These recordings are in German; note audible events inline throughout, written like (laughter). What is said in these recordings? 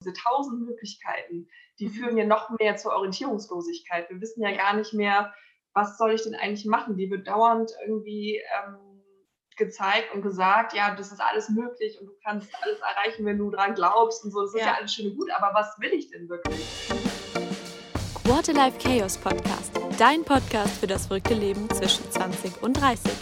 diese tausend Möglichkeiten, die mhm. führen ja noch mehr zur Orientierungslosigkeit. Wir wissen ja gar nicht mehr, was soll ich denn eigentlich machen? Die wird dauernd irgendwie ähm, gezeigt und gesagt, ja, das ist alles möglich und du kannst alles erreichen, wenn du dran glaubst und so. Das ist ja, ja alles schön und gut, aber was will ich denn wirklich? Quarterlife Chaos Podcast, dein Podcast für das verrückte Leben zwischen 20 und 30.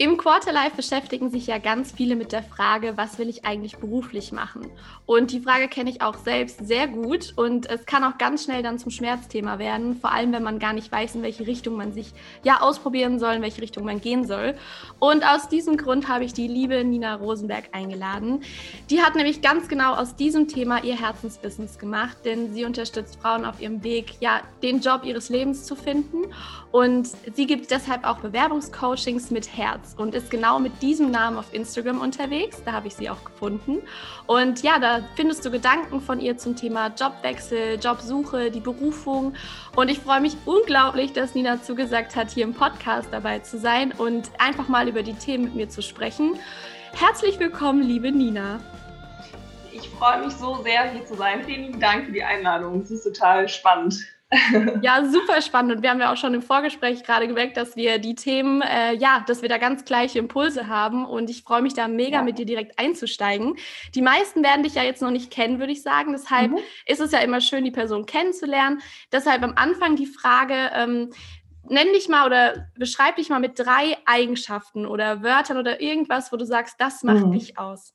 Im Quarterlife beschäftigen sich ja ganz viele mit der Frage, was will ich eigentlich beruflich machen? Und die Frage kenne ich auch selbst sehr gut und es kann auch ganz schnell dann zum Schmerzthema werden, vor allem wenn man gar nicht weiß, in welche Richtung man sich ja ausprobieren soll, in welche Richtung man gehen soll. Und aus diesem Grund habe ich die liebe Nina Rosenberg eingeladen. Die hat nämlich ganz genau aus diesem Thema ihr Herzensbusiness gemacht, denn sie unterstützt Frauen auf ihrem Weg, ja, den Job ihres Lebens zu finden und sie gibt deshalb auch Bewerbungscoachings mit Herz und ist genau mit diesem Namen auf Instagram unterwegs. Da habe ich sie auch gefunden. Und ja, da findest du Gedanken von ihr zum Thema Jobwechsel, Jobsuche, die Berufung. Und ich freue mich unglaublich, dass Nina zugesagt hat, hier im Podcast dabei zu sein und einfach mal über die Themen mit mir zu sprechen. Herzlich willkommen, liebe Nina. Ich freue mich so sehr, hier zu sein. Vielen lieben Dank für die Einladung. Es ist total spannend. Ja, super spannend. Und wir haben ja auch schon im Vorgespräch gerade gemerkt, dass wir die Themen, äh, ja, dass wir da ganz gleiche Impulse haben. Und ich freue mich da mega, ja. mit dir direkt einzusteigen. Die meisten werden dich ja jetzt noch nicht kennen, würde ich sagen. Deshalb mhm. ist es ja immer schön, die Person kennenzulernen. Deshalb am Anfang die Frage, ähm, nenn dich mal oder beschreib dich mal mit drei Eigenschaften oder Wörtern oder irgendwas, wo du sagst, das macht mhm. dich aus.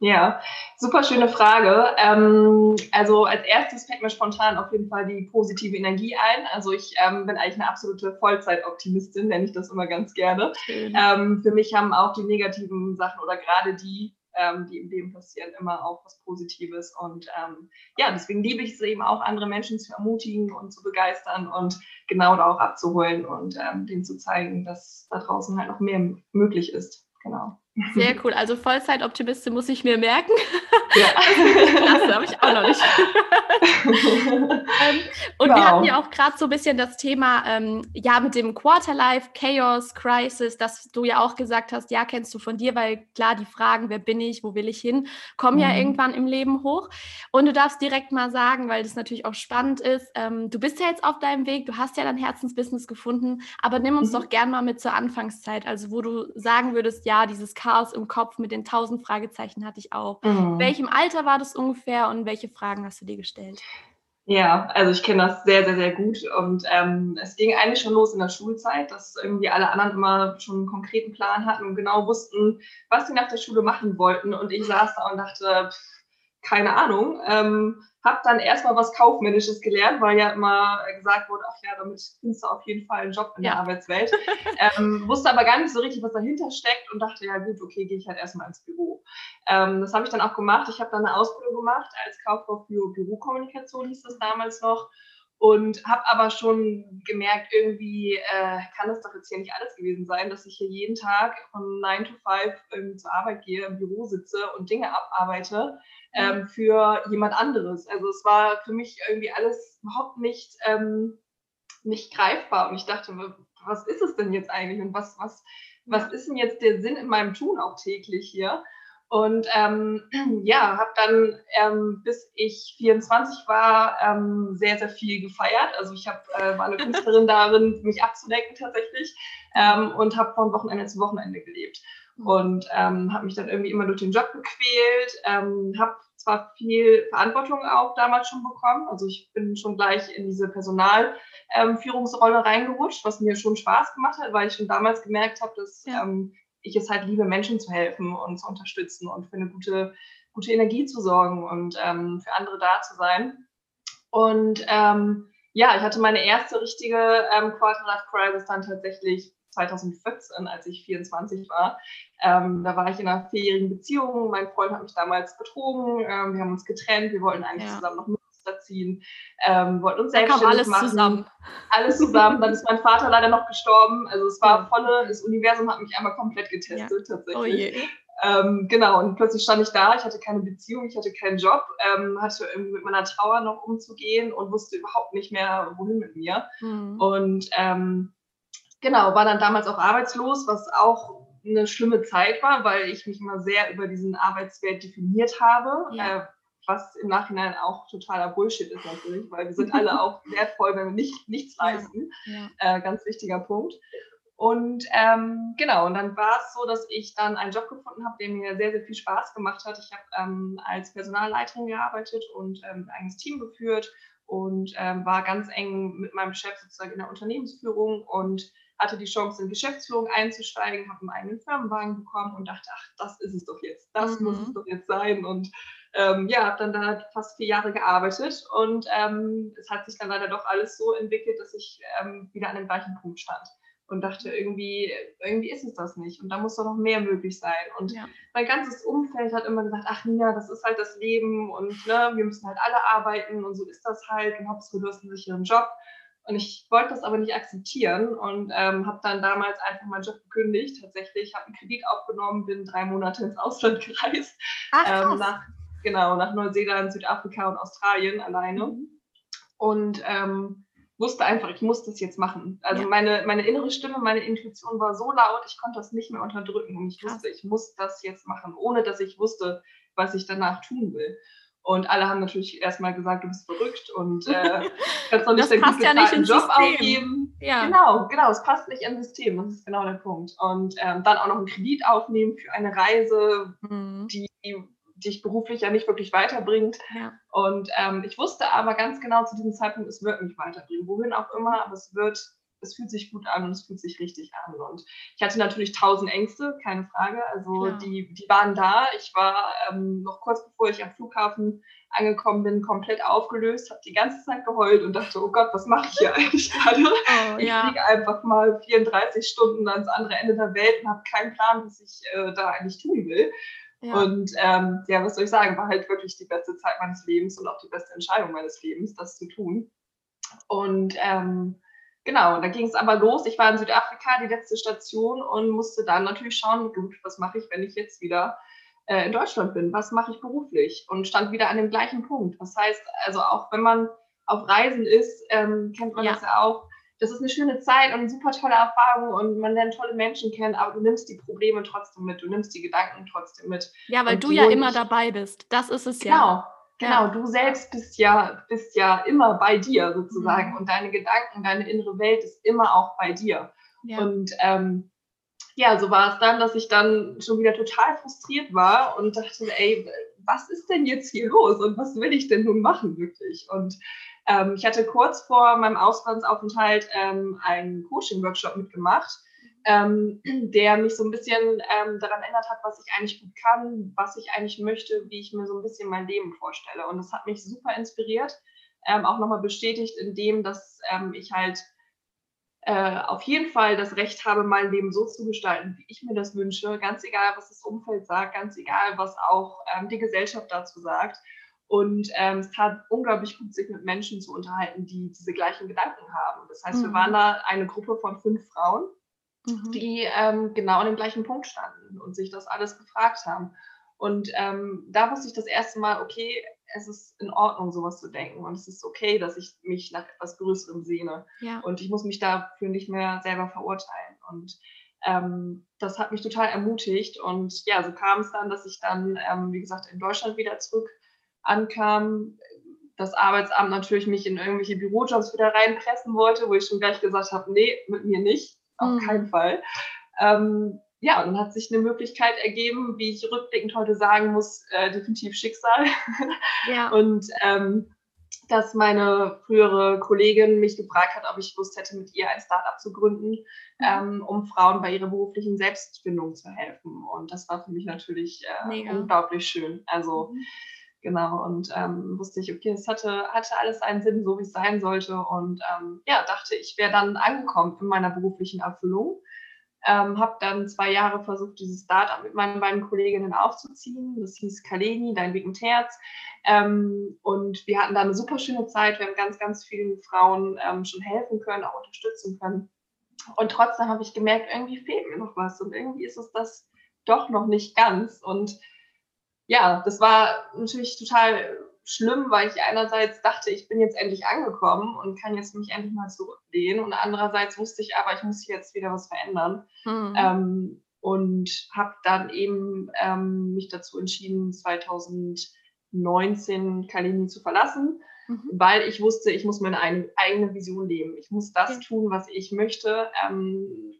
Ja, super schöne Frage. Ähm, also als erstes fällt mir spontan auf jeden Fall die positive Energie ein. Also ich ähm, bin eigentlich eine absolute Vollzeitoptimistin, nenne ich das immer ganz gerne. Ähm, für mich haben auch die negativen Sachen oder gerade die, ähm, die im Leben passieren, immer auch was Positives. Und ähm, ja, deswegen liebe ich es eben auch, andere Menschen zu ermutigen und zu begeistern und genau da auch abzuholen und ähm, denen zu zeigen, dass da draußen halt noch mehr möglich ist. Genau. Sehr cool. Also Vollzeitoptimistin muss ich mir merken. Ja. (laughs) Klasse, habe ich auch noch nicht. (laughs) ähm, und wow. wir hatten ja auch gerade so ein bisschen das Thema, ähm, ja, mit dem Quarterlife, Chaos, Crisis, dass du ja auch gesagt hast, ja, kennst du von dir, weil klar, die Fragen, wer bin ich, wo will ich hin, kommen mhm. ja irgendwann im Leben hoch. Und du darfst direkt mal sagen, weil das natürlich auch spannend ist, ähm, du bist ja jetzt auf deinem Weg, du hast ja dein Herzensbusiness gefunden, aber nimm uns mhm. doch gern mal mit zur Anfangszeit, also wo du sagen würdest, ja, dieses Chaos Chaos im Kopf mit den tausend Fragezeichen hatte ich auch. Mhm. Welchem Alter war das ungefähr und welche Fragen hast du dir gestellt? Ja, also ich kenne das sehr, sehr, sehr gut. Und ähm, es ging eigentlich schon los in der Schulzeit, dass irgendwie alle anderen immer schon einen konkreten Plan hatten und genau wussten, was sie nach der Schule machen wollten. Und ich saß da und dachte, pff, keine Ahnung. Ähm, habe dann erstmal was Kaufmännisches gelernt, weil ja immer gesagt wurde, ach ja, damit findest du auf jeden Fall einen Job in ja. der Arbeitswelt. (laughs) ähm, wusste aber gar nicht so richtig, was dahinter steckt und dachte, ja gut, okay, gehe ich halt erstmal ins Büro. Ähm, das habe ich dann auch gemacht. Ich habe dann eine Ausbildung gemacht als Kauffrau für Bürokommunikation, hieß das damals noch. Und habe aber schon gemerkt, irgendwie äh, kann das doch jetzt hier nicht alles gewesen sein, dass ich hier jeden Tag von 9 to 5 irgendwie zur Arbeit gehe, im Büro sitze und Dinge abarbeite ähm, für jemand anderes. Also es war für mich irgendwie alles überhaupt nicht, ähm, nicht greifbar. Und ich dachte, was ist es denn jetzt eigentlich und was, was, was ist denn jetzt der Sinn in meinem Tun auch täglich hier? Und ähm, (clears throat) ja, habe dann, ähm, bis ich 24 war, ähm, sehr, sehr viel gefeiert. Also ich hab, äh, war eine (laughs) Künstlerin darin, mich abzudecken tatsächlich ähm, und habe von Wochenende zu Wochenende gelebt. Und ähm, habe mich dann irgendwie immer durch den Job gequält, ähm, habe zwar viel Verantwortung auch damals schon bekommen. Also ich bin schon gleich in diese Personalführungsrolle ähm, reingerutscht, was mir schon Spaß gemacht hat, weil ich schon damals gemerkt habe, dass ja. ähm, ich es halt liebe, Menschen zu helfen und zu unterstützen und für eine gute, gute Energie zu sorgen und ähm, für andere da zu sein. Und ähm, ja, ich hatte meine erste richtige ähm, Quarter-Life-Crisis dann tatsächlich 2014, als ich 24 war. Ähm, da war ich in einer vierjährigen Beziehung. Mein Freund hat mich damals betrogen. Ähm, wir haben uns getrennt. Wir wollten eigentlich ja. zusammen noch Ziehen. Ähm, wollten uns selbstständig alles machen. Zusammen. Alles zusammen. Dann ist mein Vater leider noch gestorben. Also es war volle, das Universum hat mich einmal komplett getestet ja. tatsächlich. Oh je. Ähm, genau, und plötzlich stand ich da, ich hatte keine Beziehung, ich hatte keinen Job, ähm, hatte irgendwie mit meiner Trauer noch umzugehen und wusste überhaupt nicht mehr, wohin mit mir. Mhm. Und ähm, Genau, war dann damals auch arbeitslos, was auch eine schlimme Zeit war, weil ich mich immer sehr über diesen Arbeitswert definiert habe. Ja. Äh, was im Nachhinein auch totaler Bullshit ist natürlich, weil wir sind alle auch (laughs) wertvoll, wenn wir nicht, nichts leisten. Ja. Äh, ganz wichtiger Punkt. Und ähm, genau, und dann war es so, dass ich dann einen Job gefunden habe, der mir sehr, sehr viel Spaß gemacht hat. Ich habe ähm, als Personalleiterin gearbeitet und ähm, ein eigenes Team geführt und ähm, war ganz eng mit meinem Chef sozusagen in der Unternehmensführung und hatte die Chance, in Geschäftsführung einzusteigen, habe einen eigenen Firmenwagen bekommen und dachte, ach, das ist es doch jetzt, das mhm. muss es doch jetzt sein. Und ähm, ja, habe dann da fast vier Jahre gearbeitet und ähm, es hat sich dann leider doch alles so entwickelt, dass ich ähm, wieder an dem gleichen Punkt stand und dachte, irgendwie, irgendwie ist es das nicht und da muss doch noch mehr möglich sein. Und ja. mein ganzes Umfeld hat immer gesagt, ach Nina, das ist halt das Leben und ne, wir müssen halt alle arbeiten und so ist das halt und Hauptsache du hast einen sicheren Job. Und ich wollte das aber nicht akzeptieren und ähm, habe dann damals einfach meinen Job gekündigt. Tatsächlich habe einen Kredit aufgenommen, bin drei Monate ins Ausland (laughs) gereist. Ach, ähm, nach, genau, nach Neuseeland, Südafrika und Australien alleine. Mhm. Und ähm, wusste einfach, ich muss das jetzt machen. Also ja. meine, meine innere Stimme, meine Intuition war so laut, ich konnte das nicht mehr unterdrücken. Und ich wusste, ich muss das jetzt machen, ohne dass ich wusste, was ich danach tun will. Und alle haben natürlich erstmal gesagt, du bist verrückt und äh, (laughs) kannst doch nicht den passt ja nicht ins Job System. aufgeben. Ja. Genau, genau, es passt nicht ins System, das ist genau der Punkt. Und ähm, dann auch noch einen Kredit aufnehmen für eine Reise, mhm. die dich beruflich ja nicht wirklich weiterbringt. Ja. Und ähm, ich wusste aber ganz genau zu diesem Zeitpunkt, es wird mich weiterbringen. Wohin auch immer, aber es wird, es fühlt sich gut an und es fühlt sich richtig an. Und ich hatte natürlich tausend Ängste, keine Frage. Also die, die waren da. Ich war ähm, noch kurz bevor ich am Flughafen angekommen bin, komplett aufgelöst, habe die ganze Zeit geheult und dachte, oh Gott, was mache ich hier (laughs) eigentlich gerade? (laughs) Oh, ich ja. fliege einfach mal 34 Stunden ans andere Ende der Welt und habe keinen Plan, was ich äh, da eigentlich tun will. Ja. Und ähm, ja, was soll ich sagen, war halt wirklich die beste Zeit meines Lebens und auch die beste Entscheidung meines Lebens, das zu tun. Und ähm, genau, da ging es aber los. Ich war in Südafrika, die letzte Station, und musste dann natürlich schauen, gut, was mache ich, wenn ich jetzt wieder äh, in Deutschland bin? Was mache ich beruflich? Und stand wieder an dem gleichen Punkt. Das heißt, also auch wenn man auf Reisen ist, ähm, kennt man ja. das ja auch, das ist eine schöne Zeit und eine super tolle Erfahrung und man lernt tolle Menschen kennen, aber du nimmst die Probleme trotzdem mit, du nimmst die Gedanken trotzdem mit. Ja, weil und du ja immer dabei bist. Das ist es genau, ja. Genau, ja. du selbst bist ja, bist ja immer bei dir sozusagen mhm. und deine Gedanken, deine innere Welt ist immer auch bei dir. Ja. Und ähm, ja, so war es dann, dass ich dann schon wieder total frustriert war und dachte, ey, was ist denn jetzt hier los und was will ich denn nun machen wirklich? Und ähm, ich hatte kurz vor meinem Auslandsaufenthalt ähm, einen Coaching-Workshop mitgemacht, ähm, der mich so ein bisschen ähm, daran erinnert hat, was ich eigentlich gut kann, was ich eigentlich möchte, wie ich mir so ein bisschen mein Leben vorstelle. Und das hat mich super inspiriert, ähm, auch nochmal bestätigt in dem, dass ähm, ich halt äh, auf jeden Fall das Recht habe, mein Leben so zu gestalten, wie ich mir das wünsche, ganz egal, was das Umfeld sagt, ganz egal, was auch die Gesellschaft dazu sagt. Und ähm, es tat unglaublich gut, sich mit Menschen zu unterhalten, die diese gleichen Gedanken haben. Das heißt, mhm. wir waren da eine Gruppe von fünf Frauen, mhm. die ähm, genau an dem gleichen Punkt standen und sich das alles gefragt haben. Und ähm, da wusste ich das erste Mal, okay, es ist in Ordnung, sowas zu denken. Und es ist okay, dass ich mich nach etwas Größerem sehne. Ja. Und ich muss mich dafür nicht mehr selber verurteilen. Und ähm, das hat mich total ermutigt. Und ja, so kam es dann, dass ich dann, ähm, wie gesagt, in Deutschland wieder zurück ankam, das Arbeitsamt natürlich mich in irgendwelche Bürojobs wieder reinpressen wollte, wo ich schon gleich gesagt habe, nee, mit mir nicht, auf mhm. keinen Fall. Ähm, ja, und dann hat sich eine Möglichkeit ergeben, wie ich rückblickend heute sagen muss, äh, definitiv Schicksal. Ja. (laughs) Und ähm, dass meine frühere Kollegin mich gefragt hat, ob ich Lust hätte, mit ihr ein Startup zu gründen, mhm. ähm, um Frauen bei ihrer beruflichen Selbstfindung zu helfen. Und das war für mich natürlich äh, unglaublich schön. Also mhm Genau, und ähm, wusste ich, okay, es hatte, hatte alles einen Sinn, so wie es sein sollte. Und ähm, ja, dachte, ich wäre dann angekommen in meiner beruflichen Erfüllung. Ähm, habe dann zwei Jahre versucht, dieses Startup mit meinen beiden Kolleginnen aufzuziehen. Das hieß Kaleni, Dein Weg mit Herz. Ähm, und wir hatten da eine super schöne Zeit. Wir haben ganz, ganz vielen Frauen ähm, schon helfen können, auch unterstützen können. Und trotzdem habe ich gemerkt, irgendwie fehlt mir noch was. Und irgendwie ist es das doch noch nicht ganz. Und ja, das war natürlich total schlimm, weil ich einerseits dachte, ich bin jetzt endlich angekommen und kann jetzt mich endlich mal zurücklehnen und andererseits wusste ich aber, ich muss jetzt wieder was verändern. Mhm. Ähm, und habe dann eben ähm, mich dazu entschieden, 2019 19 Kalini zu verlassen, mhm. weil ich wusste, ich muss meine eigene Vision leben. Ich muss das ja. tun, was ich möchte. Ähm,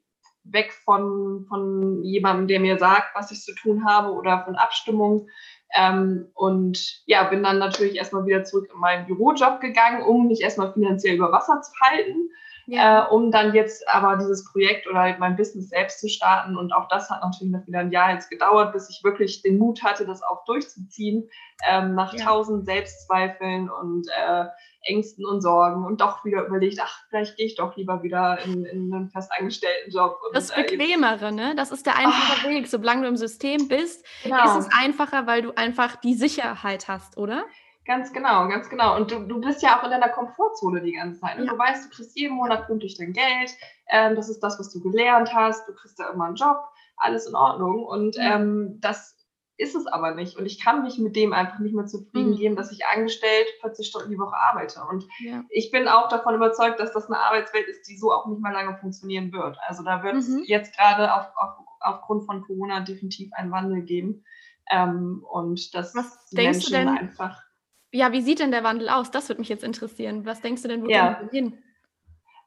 weg von, von jemandem, der mir sagt, was ich zu tun habe oder von Abstimmung. Ähm, und ja, bin dann natürlich erstmal wieder zurück in meinen Bürojob gegangen, um mich erstmal finanziell über Wasser zu halten ja. äh, um dann jetzt aber dieses Projekt oder halt mein Business selbst zu starten. Und auch das hat natürlich noch wieder ein Jahr jetzt gedauert, bis ich wirklich den Mut hatte, das auch durchzuziehen, ähm, nach ja. tausend Selbstzweifeln und äh, Ängsten und Sorgen und doch wieder überlegt, ach, vielleicht gehe ich doch lieber wieder in, in einen festangestellten Job. Und, das Bequemere, ne? Das ist der einfache ach, Weg. Solange du im System bist, genau. ist es einfacher, weil du einfach die Sicherheit hast, oder? Ganz genau, ganz genau. Und du, du bist ja auch in deiner Komfortzone die ganze Zeit. Und ja. du weißt, du kriegst jeden Monat pünktlich dein Geld. Ähm, das ist das, was du gelernt hast. Du kriegst da immer einen Job. Alles in Ordnung. Und ähm, das ist es aber nicht. Und ich kann mich mit dem einfach nicht mehr zufrieden mhm. geben, dass ich angestellt 40 Stunden die Woche arbeite. Und ja. ich bin auch davon überzeugt, dass das eine Arbeitswelt ist, die so auch nicht mehr lange funktionieren wird. Also da wird es mhm. jetzt gerade auf, auf, aufgrund von Corona definitiv einen Wandel geben. Ähm, und dass Was die Menschen einfach ja, wie sieht denn der Wandel aus? Das würde mich jetzt interessieren. Was denkst du denn, wo ja. gehen hin?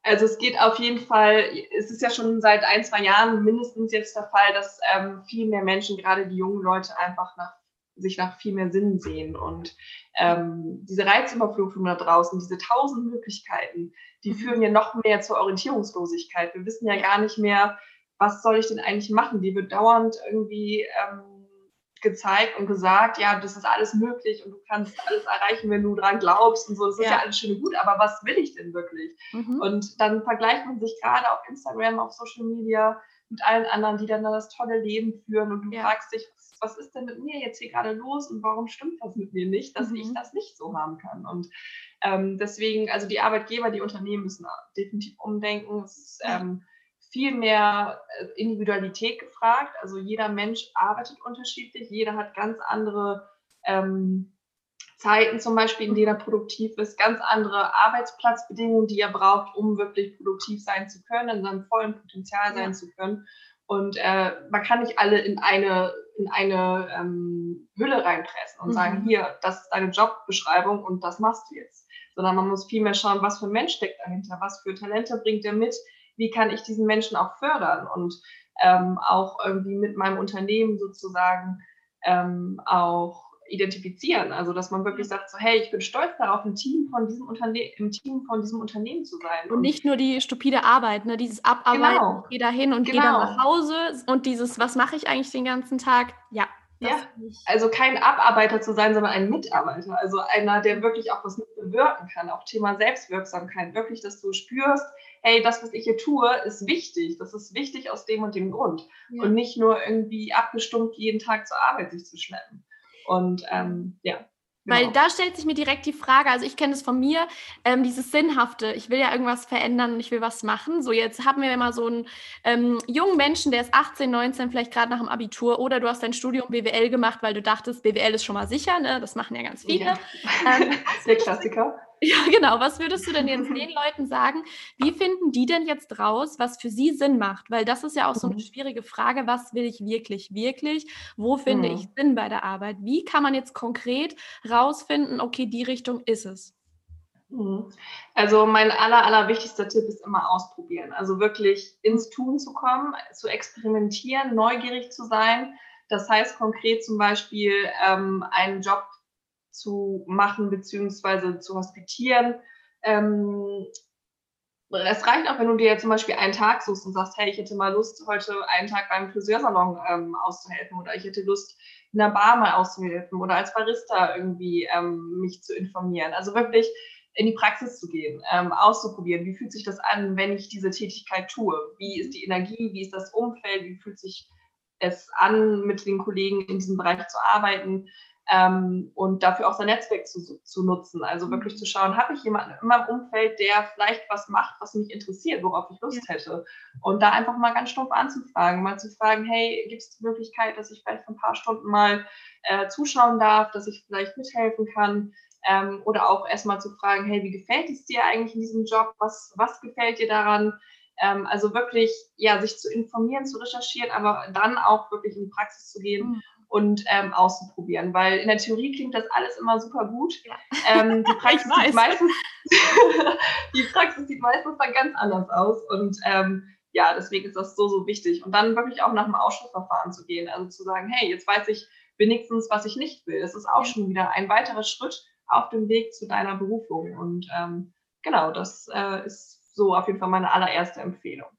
Also es geht auf jeden Fall, es ist ja schon seit ein, zwei Jahren mindestens jetzt der Fall, dass ähm, viel mehr Menschen, gerade die jungen Leute, einfach nach, sich nach viel mehr Sinn sehen. Und ähm, diese Reizüberflutung da draußen, diese tausend Möglichkeiten, die mhm. führen ja noch mehr zur Orientierungslosigkeit. Wir wissen ja gar nicht mehr, was soll ich denn eigentlich machen? Die wird dauernd irgendwie ähm, gezeigt und gesagt, ja, das ist alles möglich und du kannst alles erreichen, wenn du dran glaubst und so. Das ja. ist ja alles schön und gut, aber was will ich denn wirklich? Mhm. Und dann vergleicht man sich gerade auf Instagram, auf Social Media mit allen anderen, die dann das tolle Leben führen und du ja. fragst dich, was, was, ist denn mit mir jetzt hier gerade los und warum stimmt das mit mir nicht, dass mhm. ich das nicht so haben kann? Und ähm, deswegen, also die Arbeitgeber, die Unternehmen müssen definitiv umdenken. Es ist, ähm, viel mehr äh, Individualität gefragt. Also jeder Mensch arbeitet unterschiedlich, jeder hat ganz andere ähm, Zeiten zum Beispiel, in denen er produktiv ist, ganz andere Arbeitsplatzbedingungen, die er braucht, um wirklich produktiv sein zu können, in seinem vollen Potenzial sein ja. zu können. Und äh, man kann nicht alle in eine, in eine ähm, Hülle reinpressen und mhm. sagen, hier, das ist deine Jobbeschreibung und das machst du jetzt. Sondern man muss viel mehr schauen, was für ein Mensch steckt dahinter, was für Talente bringt er mit, wie kann ich diesen Menschen auch fördern und ähm, auch irgendwie mit meinem Unternehmen sozusagen ähm, auch identifizieren. Also dass man wirklich sagt, so hey, ich bin stolz darauf, im Team von diesem Unternehmen, im Team von diesem Unternehmen zu sein. Und, und nicht nur die stupide Arbeit, ne? dieses Abarbeiten, genau. geh da hin und genau. geh da nach Hause und dieses, was mache ich eigentlich den ganzen Tag? Ja. Ja, also kein Abarbeiter zu sein, sondern ein Mitarbeiter. Also einer, der wirklich auch was bewirken kann. Auch Thema Selbstwirksamkeit. Wirklich, dass du spürst, hey, das, was ich hier tue, ist wichtig. Das ist wichtig aus dem und dem Grund. Ja. Und nicht nur irgendwie abgestumpft jeden Tag zur Arbeit sich zu schleppen. Und ähm, ja. Genau. Weil da stellt sich mir direkt die Frage, also ich kenne es von mir, ähm, dieses Sinnhafte, ich will ja irgendwas verändern und ich will was machen. So, jetzt haben wir immer so einen ähm, jungen Menschen, der ist 18, 19, vielleicht gerade nach dem Abitur oder du hast dein Studium BWL gemacht, weil du dachtest, BWL ist schon mal sicher, ne? das machen ja ganz viele. Ja. (laughs) Ähm, Der Klassiker. (laughs) Ja, genau. Was würdest du denn jetzt (laughs) den Leuten sagen? Wie finden die denn jetzt raus, was für sie Sinn macht? Weil das ist ja auch so eine mhm. schwierige Frage. Was will ich wirklich, wirklich? Wo finde mhm. ich Sinn bei der Arbeit? Wie kann man jetzt konkret rausfinden, okay, die Richtung ist es? Mhm. Also mein aller, aller wichtigster Tipp ist immer ausprobieren. Also wirklich ins Tun zu kommen, zu experimentieren, neugierig zu sein. Das heißt konkret zum Beispiel ähm, einen Job zu machen beziehungsweise zu hospitieren. Ähm, es reicht auch, wenn du dir zum Beispiel einen Tag suchst und sagst, hey, ich hätte mal Lust, heute einen Tag beim Friseursalon ähm, auszuhelfen oder ich hätte Lust, in der Bar mal auszuhelfen oder als Barista irgendwie ähm, mich zu informieren. Also wirklich in die Praxis zu gehen, ähm, auszuprobieren. Wie fühlt sich das an, wenn ich diese Tätigkeit tue? Wie ist die Energie? Wie ist das Umfeld? Wie fühlt sich es an, mit den Kollegen in diesem Bereich zu arbeiten? Ähm, und dafür auch sein Netzwerk zu, zu nutzen. Also mhm. wirklich zu schauen, habe ich jemanden in meinem Umfeld, der vielleicht was macht, was mich interessiert, worauf ich Lust ja. hätte. Und da einfach mal ganz stumpf anzufragen, mal zu fragen, hey, gibt es die Möglichkeit, dass ich vielleicht für ein paar Stunden mal äh, zuschauen darf, dass ich vielleicht mithelfen kann? Ähm, oder auch erstmal zu fragen, hey, wie gefällt es dir eigentlich in diesem Job? Was, was gefällt dir daran? Ähm, also wirklich, ja, sich zu informieren, zu recherchieren, aber dann auch wirklich in die Praxis zu gehen. Mhm und ähm, auszuprobieren. Weil in der Theorie klingt das alles immer super gut. Ja. Ähm, die, (laughs) Praxis sieht meistens, (laughs) die Praxis sieht meistens dann ganz anders aus. Und ähm, ja, deswegen ist das so, so wichtig. Und dann wirklich auch nach dem Ausschussverfahren zu gehen. Also zu sagen, hey, jetzt weiß ich wenigstens, was ich nicht will. Das ist auch schon wieder ein weiterer Schritt auf dem Weg zu deiner Berufung. Und ähm, genau, das äh, ist so auf jeden Fall meine allererste Empfehlung.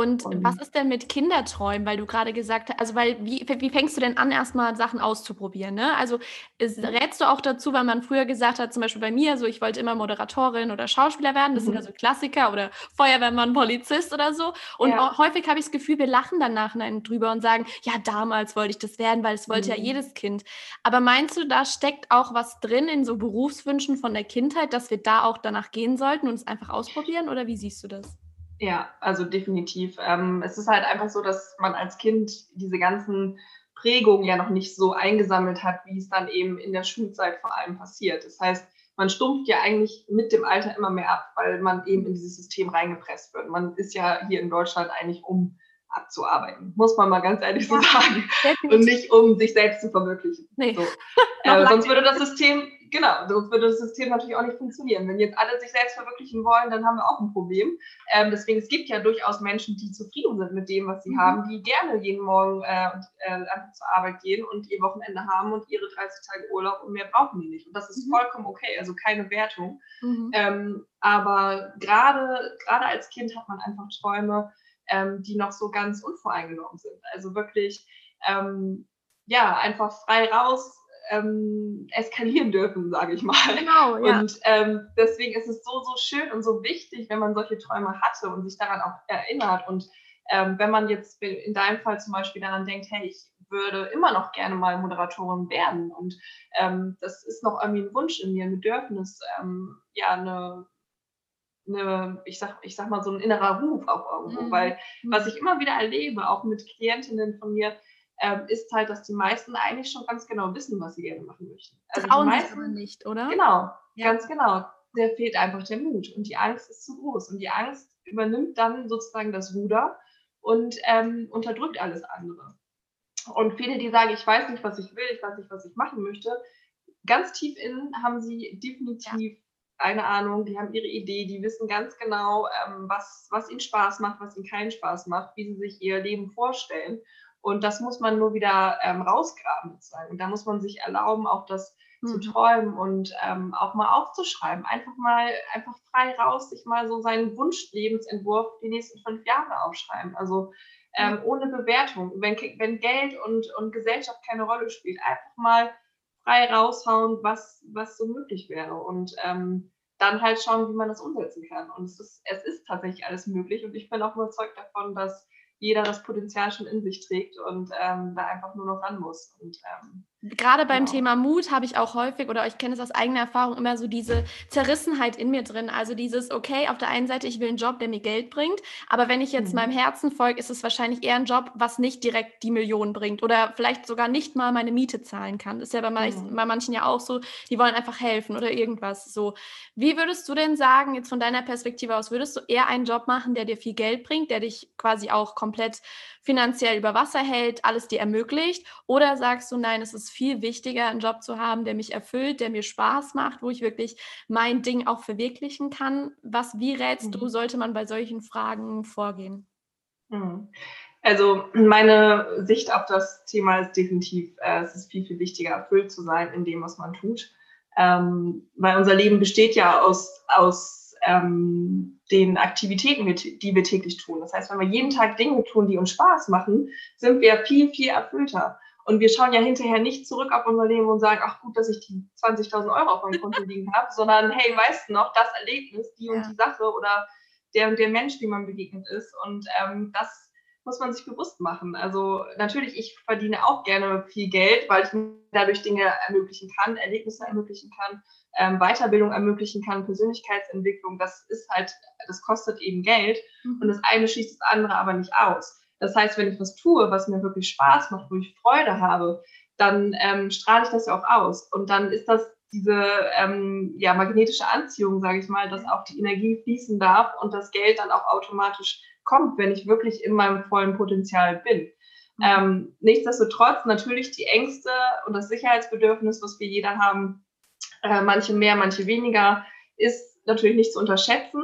Und was ist denn mit Kinderträumen? Weil du gerade gesagt hast, also weil, wie, wie fängst du denn an, erstmal Sachen auszuprobieren? Ne? Also ist, mhm. rätst du auch dazu, weil man früher gesagt hat, zum Beispiel bei mir, so ich wollte immer Moderatorin oder Schauspieler werden, das mhm. sind also Klassiker oder Feuerwehrmann, Polizist oder so. Und ja. häufig habe ich das Gefühl, wir lachen dann nachher drüber und sagen, ja, damals wollte ich das werden, weil es wollte mhm. ja jedes Kind. Aber meinst du, da steckt auch was drin in so Berufswünschen von der Kindheit, dass wir da auch danach gehen sollten und es einfach ausprobieren? Oder wie siehst du das? Ja, also definitiv. Ähm, es ist halt einfach so, dass man als Kind diese ganzen Prägungen ja noch nicht so eingesammelt hat, wie es dann eben in der Schulzeit vor allem passiert. Das heißt, man stumpft ja eigentlich mit dem Alter immer mehr ab, weil man eben in dieses System reingepresst wird. Man ist ja hier in Deutschland eigentlich um abzuarbeiten, muss man mal ganz ehrlich so sagen. Und nicht um sich selbst zu verwirklichen. Nee. So. (laughs) äh, sonst würde das System Genau, sonst würde das System natürlich auch nicht funktionieren. Wenn jetzt alle sich selbst verwirklichen wollen, dann haben wir auch ein Problem. Ähm, deswegen, es gibt ja durchaus Menschen, die zufrieden sind mit dem, was sie mhm. haben, die gerne jeden Morgen äh, äh, einfach zur Arbeit gehen und ihr Wochenende haben und ihre 30 Tage Urlaub und mehr brauchen die nicht. Und das ist mhm. vollkommen okay, also keine Wertung. Mhm. Ähm, aber gerade als Kind hat man einfach Träume, ähm, die noch so ganz unvoreingenommen sind. Also wirklich, ähm, ja, einfach frei raus ähm, eskalieren dürfen, sage ich mal. Genau, ja. Und ähm, deswegen ist es so, so schön und so wichtig, wenn man solche Träume hatte und sich daran auch erinnert. Und ähm, wenn man jetzt in deinem Fall zum Beispiel daran denkt, hey, ich würde immer noch gerne mal Moderatorin werden und ähm, das ist noch irgendwie ein Wunsch in mir, ein Bedürfnis, ähm, ja, eine eine, ich sag, ich sag mal, so ein innerer Ruf auch irgendwo, mhm. weil was ich immer wieder erlebe, auch mit Klientinnen von mir, ähm, ist halt, dass die meisten eigentlich schon ganz genau wissen, was sie gerne machen möchten. Also Trauen die meisten, aber nicht, oder? Genau, ja. ganz genau. Der fehlt einfach der Mut und die Angst ist zu groß und die Angst übernimmt dann sozusagen das Ruder und ähm, unterdrückt alles andere. Und viele, die sagen, ich weiß nicht, was ich will, ich weiß nicht, was ich machen möchte, ganz tief innen haben sie definitiv ja. eine Ahnung, die haben ihre Idee, die wissen ganz genau, ähm, was, was ihnen Spaß macht, was ihnen keinen Spaß macht, wie sie sich ihr Leben vorstellen. Und das muss man nur wieder ähm, rausgraben sozusagen. Und da muss man sich erlauben, auch das mhm. zu träumen und ähm, auch mal aufzuschreiben. Einfach mal, einfach frei raus, sich mal so seinen Wunschlebensentwurf die nächsten fünf Jahre aufschreiben. Also ähm, mhm. ohne Bewertung. Wenn, wenn Geld und, und Gesellschaft keine Rolle spielt, einfach mal frei raushauen, was, was so möglich wäre. Und ähm, dann halt schauen, wie man das umsetzen kann. Und es ist, es ist tatsächlich alles möglich. Und ich bin auch überzeugt davon, dass jeder das Potenzial schon in sich trägt und ähm, da einfach nur noch ran muss. Und ähm, Gerade beim genau. Thema Mut habe ich auch häufig, oder ich kenne es aus eigener Erfahrung, immer so diese Zerrissenheit in mir drin. Also dieses, okay, auf der einen Seite, ich will einen Job, der mir Geld bringt, aber wenn ich jetzt mhm. meinem Herzen folge, ist es wahrscheinlich eher ein Job, was nicht direkt die Millionen bringt oder vielleicht sogar nicht mal meine Miete zahlen kann. Das ist ja bei, mhm. bei manchen ja auch so, die wollen einfach helfen oder irgendwas so. Wie würdest du denn sagen, jetzt von deiner Perspektive aus, würdest du eher einen Job machen, der dir viel Geld bringt, der dich quasi auch komplett finanziell über Wasser hält, alles dir ermöglicht? Oder sagst du, nein, es ist viel wichtiger, einen Job zu haben, der mich erfüllt, der mir Spaß macht, wo ich wirklich mein Ding auch verwirklichen kann? Was, wie rätst mhm. du, sollte man bei solchen Fragen vorgehen? Mhm. Also meine Sicht auf das Thema ist definitiv, äh, es ist viel, viel wichtiger, erfüllt zu sein in dem, was man tut. Ähm, weil unser Leben besteht ja aus, aus ähm, den Aktivitäten, die wir täglich tun. Das heißt, wenn wir jeden Tag Dinge tun, die uns Spaß machen, sind wir viel, viel erfüllter. Und wir schauen ja hinterher nicht zurück auf unser Leben und sagen, ach gut, dass ich die 20.000 Euro auf meinem Konto liegen habe, (laughs) sondern hey, weißt du noch, das Erlebnis, die und die Sache oder der und der Mensch, dem man begegnet ist. Und ähm, das muss man sich bewusst machen. Also natürlich, ich verdiene auch gerne viel Geld, weil ich mir dadurch Dinge ermöglichen kann, Erlebnisse ermöglichen kann, ähm, Weiterbildung ermöglichen kann, Persönlichkeitsentwicklung. Das ist halt, das kostet eben Geld mhm. und das eine schließt das andere aber nicht aus. Das heißt, wenn ich was tue, was mir wirklich Spaß macht, wo ich Freude habe, dann ähm, strahle ich das ja auch aus. Und dann ist das diese ähm, ja, magnetische Anziehung, sage ich mal, dass auch die Energie fließen darf und das Geld dann auch automatisch kommt, wenn ich wirklich in meinem vollen Potenzial bin. Mhm. Ähm, nichtsdestotrotz natürlich die Ängste und das Sicherheitsbedürfnis, was wir jeder haben, äh, manche mehr, manche weniger, ist natürlich nicht zu unterschätzen.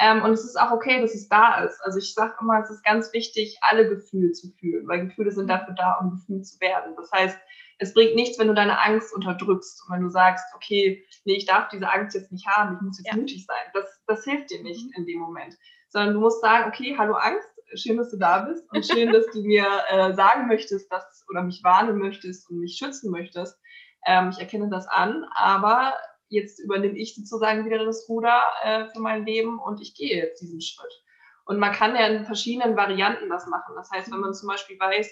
Ähm, und es ist auch okay, dass es da ist. Also ich sage immer, es ist ganz wichtig, alle Gefühle zu fühlen, weil Gefühle sind dafür da, um gefühlt zu werden. Das heißt, es bringt nichts, wenn du deine Angst unterdrückst und wenn du sagst, okay, nee, ich darf diese Angst jetzt nicht haben, ich muss jetzt ja. mutig sein. Das, das hilft dir nicht mhm. in dem Moment. Sondern du musst sagen, okay, hallo Angst, schön, dass du da bist und schön, dass du mir äh, sagen möchtest, dass oder mich warnen möchtest und mich schützen möchtest. Ähm, ich erkenne das an, aber jetzt übernehme ich sozusagen wieder das Ruder äh, für mein Leben und ich gehe jetzt diesen Schritt. Und man kann ja in verschiedenen Varianten das machen. Das heißt, wenn man zum Beispiel weiß,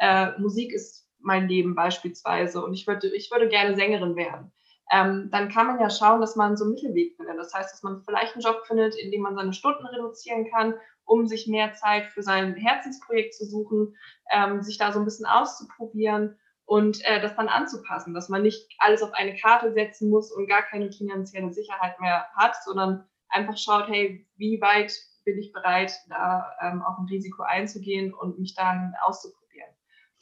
äh, Musik ist mein Leben beispielsweise und ich würde, ich würde gerne Sängerin werden, ähm, dann kann man ja schauen, dass man so einen Mittelweg findet. Das heißt, dass man vielleicht einen Job findet, in dem man seine Stunden reduzieren kann, um sich mehr Zeit für sein Herzensprojekt zu suchen, ähm, sich da so ein bisschen auszuprobieren und äh, das dann anzupassen, dass man nicht alles auf eine Karte setzen muss und gar keine finanzielle Sicherheit mehr hat, sondern einfach schaut, hey, wie weit bin ich bereit, da ähm, auch ein Risiko einzugehen und mich dann auszuprobieren.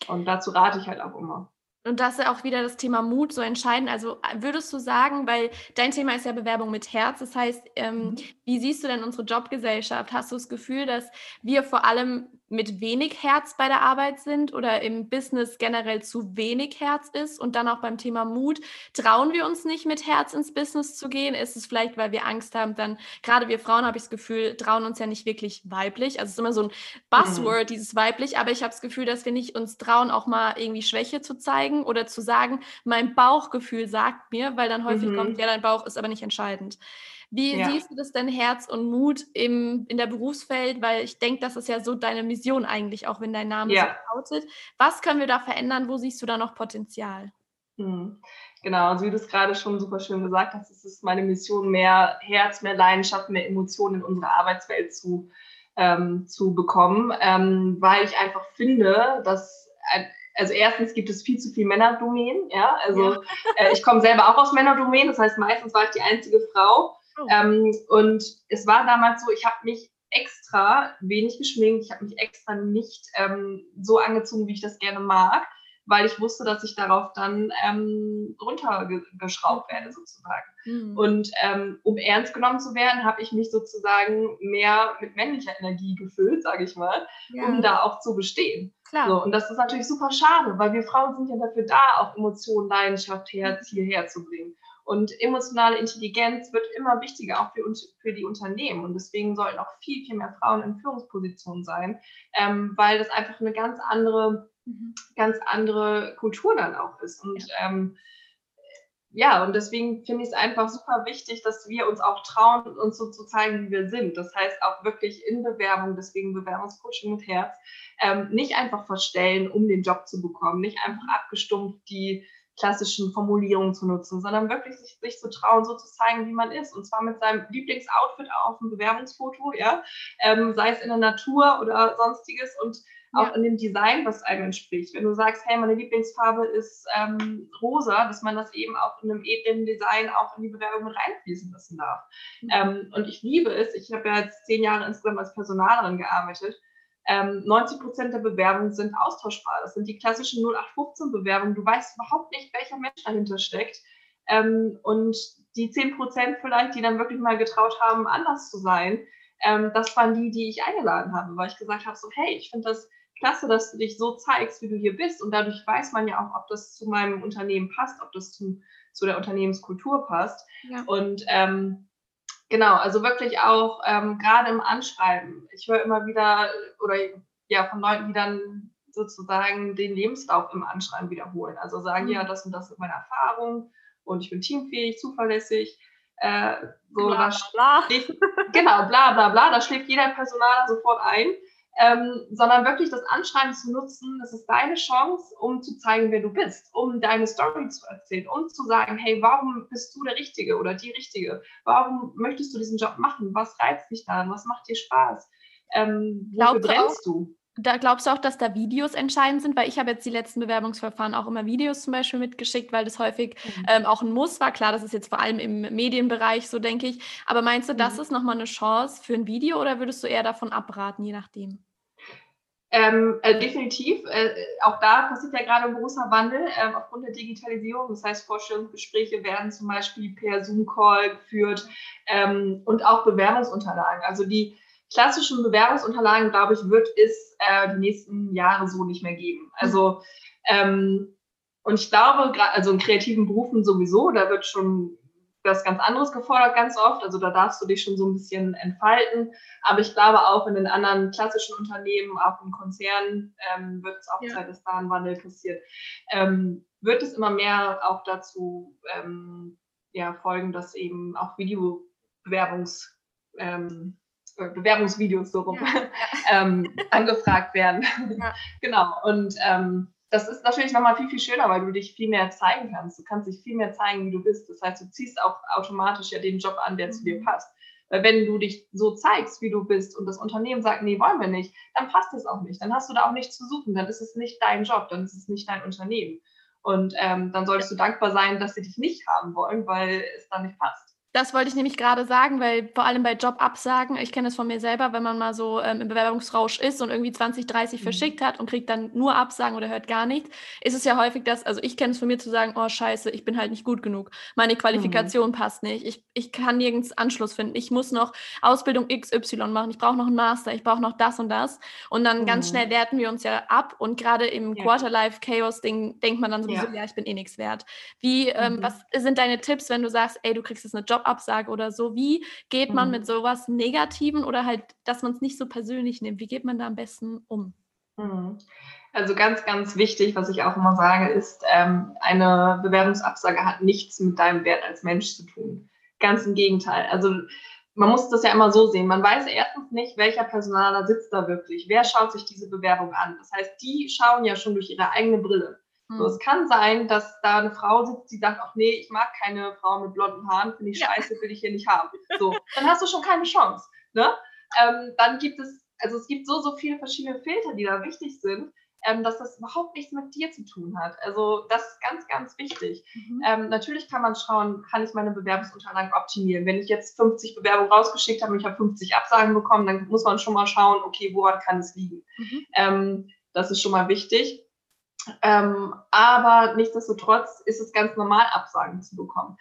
Und dazu rate ich halt auch immer. Und das ist auch wieder das Thema Mut so entscheidend. Also würdest du sagen, weil dein Thema ist ja Bewerbung mit Herz, das heißt, ähm, mhm. wie siehst du denn unsere Jobgesellschaft? Hast du das Gefühl, dass wir vor allem mit wenig Herz bei der Arbeit sind oder im Business generell zu wenig Herz ist? Und dann auch beim Thema Mut, trauen wir uns nicht mit Herz ins Business zu gehen? Ist es vielleicht, weil wir Angst haben, dann, gerade wir Frauen, habe ich das Gefühl, trauen uns ja nicht wirklich weiblich. Also es ist immer so ein Buzzword, mhm. dieses weiblich, aber ich habe das Gefühl, dass wir nicht uns trauen, auch mal irgendwie Schwäche zu zeigen oder zu sagen, mein Bauchgefühl sagt mir, weil dann häufig mhm. kommt, ja, dein Bauch ist aber nicht entscheidend. Wie ja. siehst du das denn Herz und Mut im, in der Berufswelt? Weil ich denke, das ist ja so deine Mission eigentlich, auch wenn dein Name ja. so lautet. Was können wir da verändern? Wo siehst du da noch Potenzial? Hm. Genau, also wie du es gerade schon super schön gesagt hast, es ist meine Mission, mehr Herz, mehr Leidenschaft, mehr Emotionen in unsere Arbeitswelt zu, ähm, zu bekommen, ähm, weil ich einfach finde, dass also erstens gibt es viel zu viel Männerdomänen, ja, also ja. Äh, ich komme selber auch aus Männerdomänen, das heißt meistens war ich die einzige Frau Oh. Ähm, und es war damals so, ich habe mich extra wenig geschminkt, ich habe mich extra nicht ähm, so angezogen, wie ich das gerne mag, weil ich wusste, dass ich darauf dann ähm, runtergeschraubt werde sozusagen. Mhm. Und ähm, um ernst genommen zu werden, habe ich mich sozusagen mehr mit männlicher Energie gefüllt, sage ich mal, ja. um da auch zu bestehen. Klar. So, und das ist natürlich super schade, weil wir Frauen sind ja dafür da, auch Emotionen, Leidenschaft, Herz hierher zu bringen. Und emotionale Intelligenz wird immer wichtiger, auch für, für die Unternehmen. Und deswegen sollten auch viel, viel mehr Frauen in Führungspositionen sein, ähm, weil das einfach eine ganz andere, mhm. ganz andere Kultur dann auch ist. Und ja. ähm, ja, und deswegen finde ich es einfach super wichtig, dass wir uns auch trauen, uns so zu zeigen, wie wir sind. Das heißt auch wirklich in Bewerbung, deswegen Bewerbungscoaching mit Herz, ähm, nicht einfach verstellen, um den Job zu bekommen, nicht einfach abgestumpft die klassischen Formulierungen zu nutzen, sondern wirklich sich, sich zu trauen, so zu zeigen, wie man ist. Und zwar mit seinem Lieblingsoutfit auf dem Bewerbungsfoto, ja, ähm, sei es in der Natur oder sonstiges und auch ja. in dem Design, was einem entspricht. Wenn du sagst, hey, meine Lieblingsfarbe ist ähm, rosa, dass man das eben auch in einem edlen Design auch in die Bewerbung mit reinfließen lassen darf. Mhm. Ähm, und ich liebe es. Ich habe ja jetzt zehn Jahre insgesamt als Personalerin gearbeitet ähm, 90 Prozent der Bewerbungen sind austauschbar. Das sind die klassischen 0815-Bewerbungen. Du weißt überhaupt nicht, welcher Mensch dahinter steckt. Ähm, und die 10 Prozent vielleicht, die dann wirklich mal getraut haben, anders zu sein, ähm, das waren die, die ich eingeladen habe, weil ich gesagt habe, so, hey, ich finde das klasse, dass du dich so zeigst, wie du hier bist. Und dadurch weiß man ja auch, ob das zu meinem Unternehmen passt, ob das zum, zu der Unternehmenskultur passt. Ja. Und ähm, Genau, also wirklich auch ähm, gerade im Anschreiben. Ich höre immer wieder oder ja von Leuten, die dann sozusagen den Lebenslauf im Anschreiben wiederholen. Also sagen, mhm. ja, das und das ist meine Erfahrung und ich bin teamfähig, zuverlässig. Äh, so, bla, bla, bla. Schläft, genau, bla bla bla, da schläft jeder Personaler sofort ein ähm, sondern wirklich das Anschreiben zu nutzen. Das ist deine Chance, um zu zeigen, wer du bist, um deine Story zu erzählen und zu sagen, hey, warum bist du der Richtige oder die Richtige? Warum möchtest du diesen Job machen? Was reizt dich daran? Was macht dir Spaß? Ähm, wofür brennst du? Da glaubst du auch, dass da Videos entscheidend sind? Weil ich habe jetzt die letzten Bewerbungsverfahren auch immer Videos zum Beispiel mitgeschickt, weil das häufig mhm. ähm, auch ein Muss war. Klar, das ist jetzt vor allem im Medienbereich so, denke ich. Aber meinst du, das mhm. ist nochmal eine Chance für ein Video oder würdest du eher davon abraten, je nachdem? Ähm, äh, definitiv. Äh, auch da passiert ja gerade ein großer Wandel äh, aufgrund der Digitalisierung. Das heißt, Vorstellungsgespräche werden zum Beispiel per Zoom-Call geführt ähm, und auch Bewerbungsunterlagen. Also die klassischen Bewerbungsunterlagen, glaube ich, wird es äh, die nächsten Jahre so nicht mehr geben. Also ähm, und ich glaube, also in kreativen Berufen sowieso, da wird schon was ganz anderes gefordert ganz oft. Also da darfst du dich schon so ein bisschen entfalten. Aber ich glaube auch in den anderen klassischen Unternehmen, auch in Konzernen, ähm, wird es auch ja. Zeit, dass da ein Wandel passiert. Ähm, wird es immer mehr auch dazu ähm, ja, folgen, dass eben auch Videobewerbungs ähm, äh, Bewerbungsvideos so rum ja. (laughs) ähm, angefragt werden. Ja. genau. Und ähm, das ist natürlich nochmal viel, viel schöner, weil du dich viel mehr zeigen kannst. Du kannst dich viel mehr zeigen, wie du bist. Das heißt, du ziehst auch automatisch ja den Job an, der mhm. zu dir mhm. passt. Weil wenn du dich so zeigst, wie du bist und das Unternehmen sagt, nee, wollen wir nicht, dann passt es auch nicht. Dann hast du da auch nichts zu suchen. Dann ist es nicht dein Job, dann ist es nicht dein Unternehmen. Und ähm, dann solltest du dankbar sein, dass sie dich nicht haben wollen, weil es dann nicht passt. Das wollte ich nämlich gerade sagen, weil vor allem bei Jobabsagen, ich kenne es von mir selber, wenn man mal so ähm, im Bewerbungsrausch ist und irgendwie 20, 30 mhm. verschickt hat und kriegt dann nur Absagen oder hört gar nichts, ist es ja häufig das, also ich kenne es von mir zu sagen, oh scheiße, ich bin halt nicht gut genug, meine Qualifikation mhm. passt nicht, ich, ich kann nirgends Anschluss finden, ich muss noch Ausbildung XY machen, ich brauche noch einen Master, ich brauche noch das und das und dann mhm. ganz schnell werten wir uns ja ab und gerade im ja. Quarterlife-Chaos-Ding denkt man dann sowieso, ja. ja, ich bin eh nichts wert. Wie, ähm, mhm. was sind deine Tipps, wenn du sagst, ey, du kriegst jetzt eine Job Jobabsage oder so. Wie geht man mhm. mit sowas Negativen oder halt, dass man es nicht so persönlich nimmt? Wie geht man da am besten um? Mhm. Also ganz, ganz wichtig, was ich auch immer sage, ist, ähm, eine Bewerbungsabsage hat nichts mit deinem Wert als Mensch zu tun. Ganz im Gegenteil. Also man muss das ja immer so sehen. Man weiß erstens nicht, welcher Personaler sitzt da wirklich. Wer schaut sich diese Bewerbung an? Das heißt, die schauen ja schon durch ihre eigene Brille. So, es hm. kann sein, dass da eine Frau sitzt, die sagt, ach nee, ich mag keine Frau mit blonden Haaren, finde ich ja. scheiße, will ich hier nicht haben. So, (laughs) dann hast du schon keine Chance. Ne? Ähm, dann gibt es, also es gibt so, so viele verschiedene Filter, die da wichtig sind, ähm, dass das überhaupt nichts mit dir zu tun hat. Also das ist ganz, ganz wichtig. Mhm. Ähm, natürlich kann man schauen, kann ich meine Bewerbungsunterlagen optimieren. Wenn ich jetzt 50 Bewerbungen rausgeschickt habe und ich habe 50 Absagen bekommen, dann muss man schon mal schauen, okay, woran kann es liegen. Mhm. Ähm, das ist schon mal wichtig. Ähm, aber nichtsdestotrotz ist es ganz normal, Absagen zu bekommen.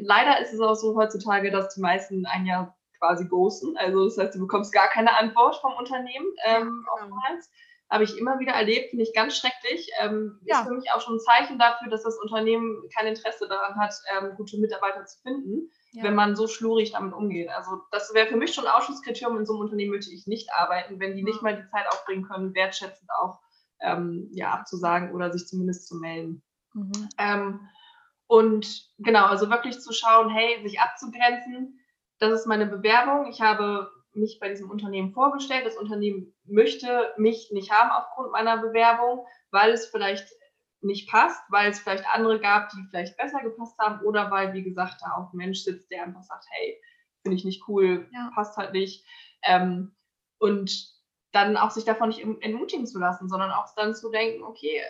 Leider ist es auch so heutzutage, dass die meisten ein Jahr quasi ghosten. Also das heißt, du bekommst gar keine Antwort vom Unternehmen ähm, ja, genau. oftmals. Habe ich immer wieder erlebt, finde ich ganz schrecklich. Ähm, ja. Ist für mich auch schon ein Zeichen dafür, dass das Unternehmen kein Interesse daran hat, ähm, gute Mitarbeiter zu finden, ja. wenn man so schlurig damit umgeht. Also das wäre für mich schon ein Ausschlusskriterium. In so einem Unternehmen möchte ich nicht arbeiten, wenn die nicht mal die Zeit aufbringen können, wertschätzend auch ähm, ja, abzusagen oder sich zumindest zu melden. Mhm. Ähm, und genau, also wirklich zu schauen, hey, sich abzugrenzen, das ist meine Bewerbung. Ich habe mich bei diesem Unternehmen vorgestellt. Das Unternehmen möchte mich nicht haben aufgrund meiner Bewerbung, weil es vielleicht nicht passt, weil es vielleicht andere gab, die vielleicht besser gepasst haben oder weil, wie gesagt, da auch ein Mensch sitzt, der einfach sagt, hey, finde ich nicht cool, ja. passt halt nicht. Ähm, und dann auch sich davon nicht entmutigen zu lassen, sondern auch dann zu denken, okay,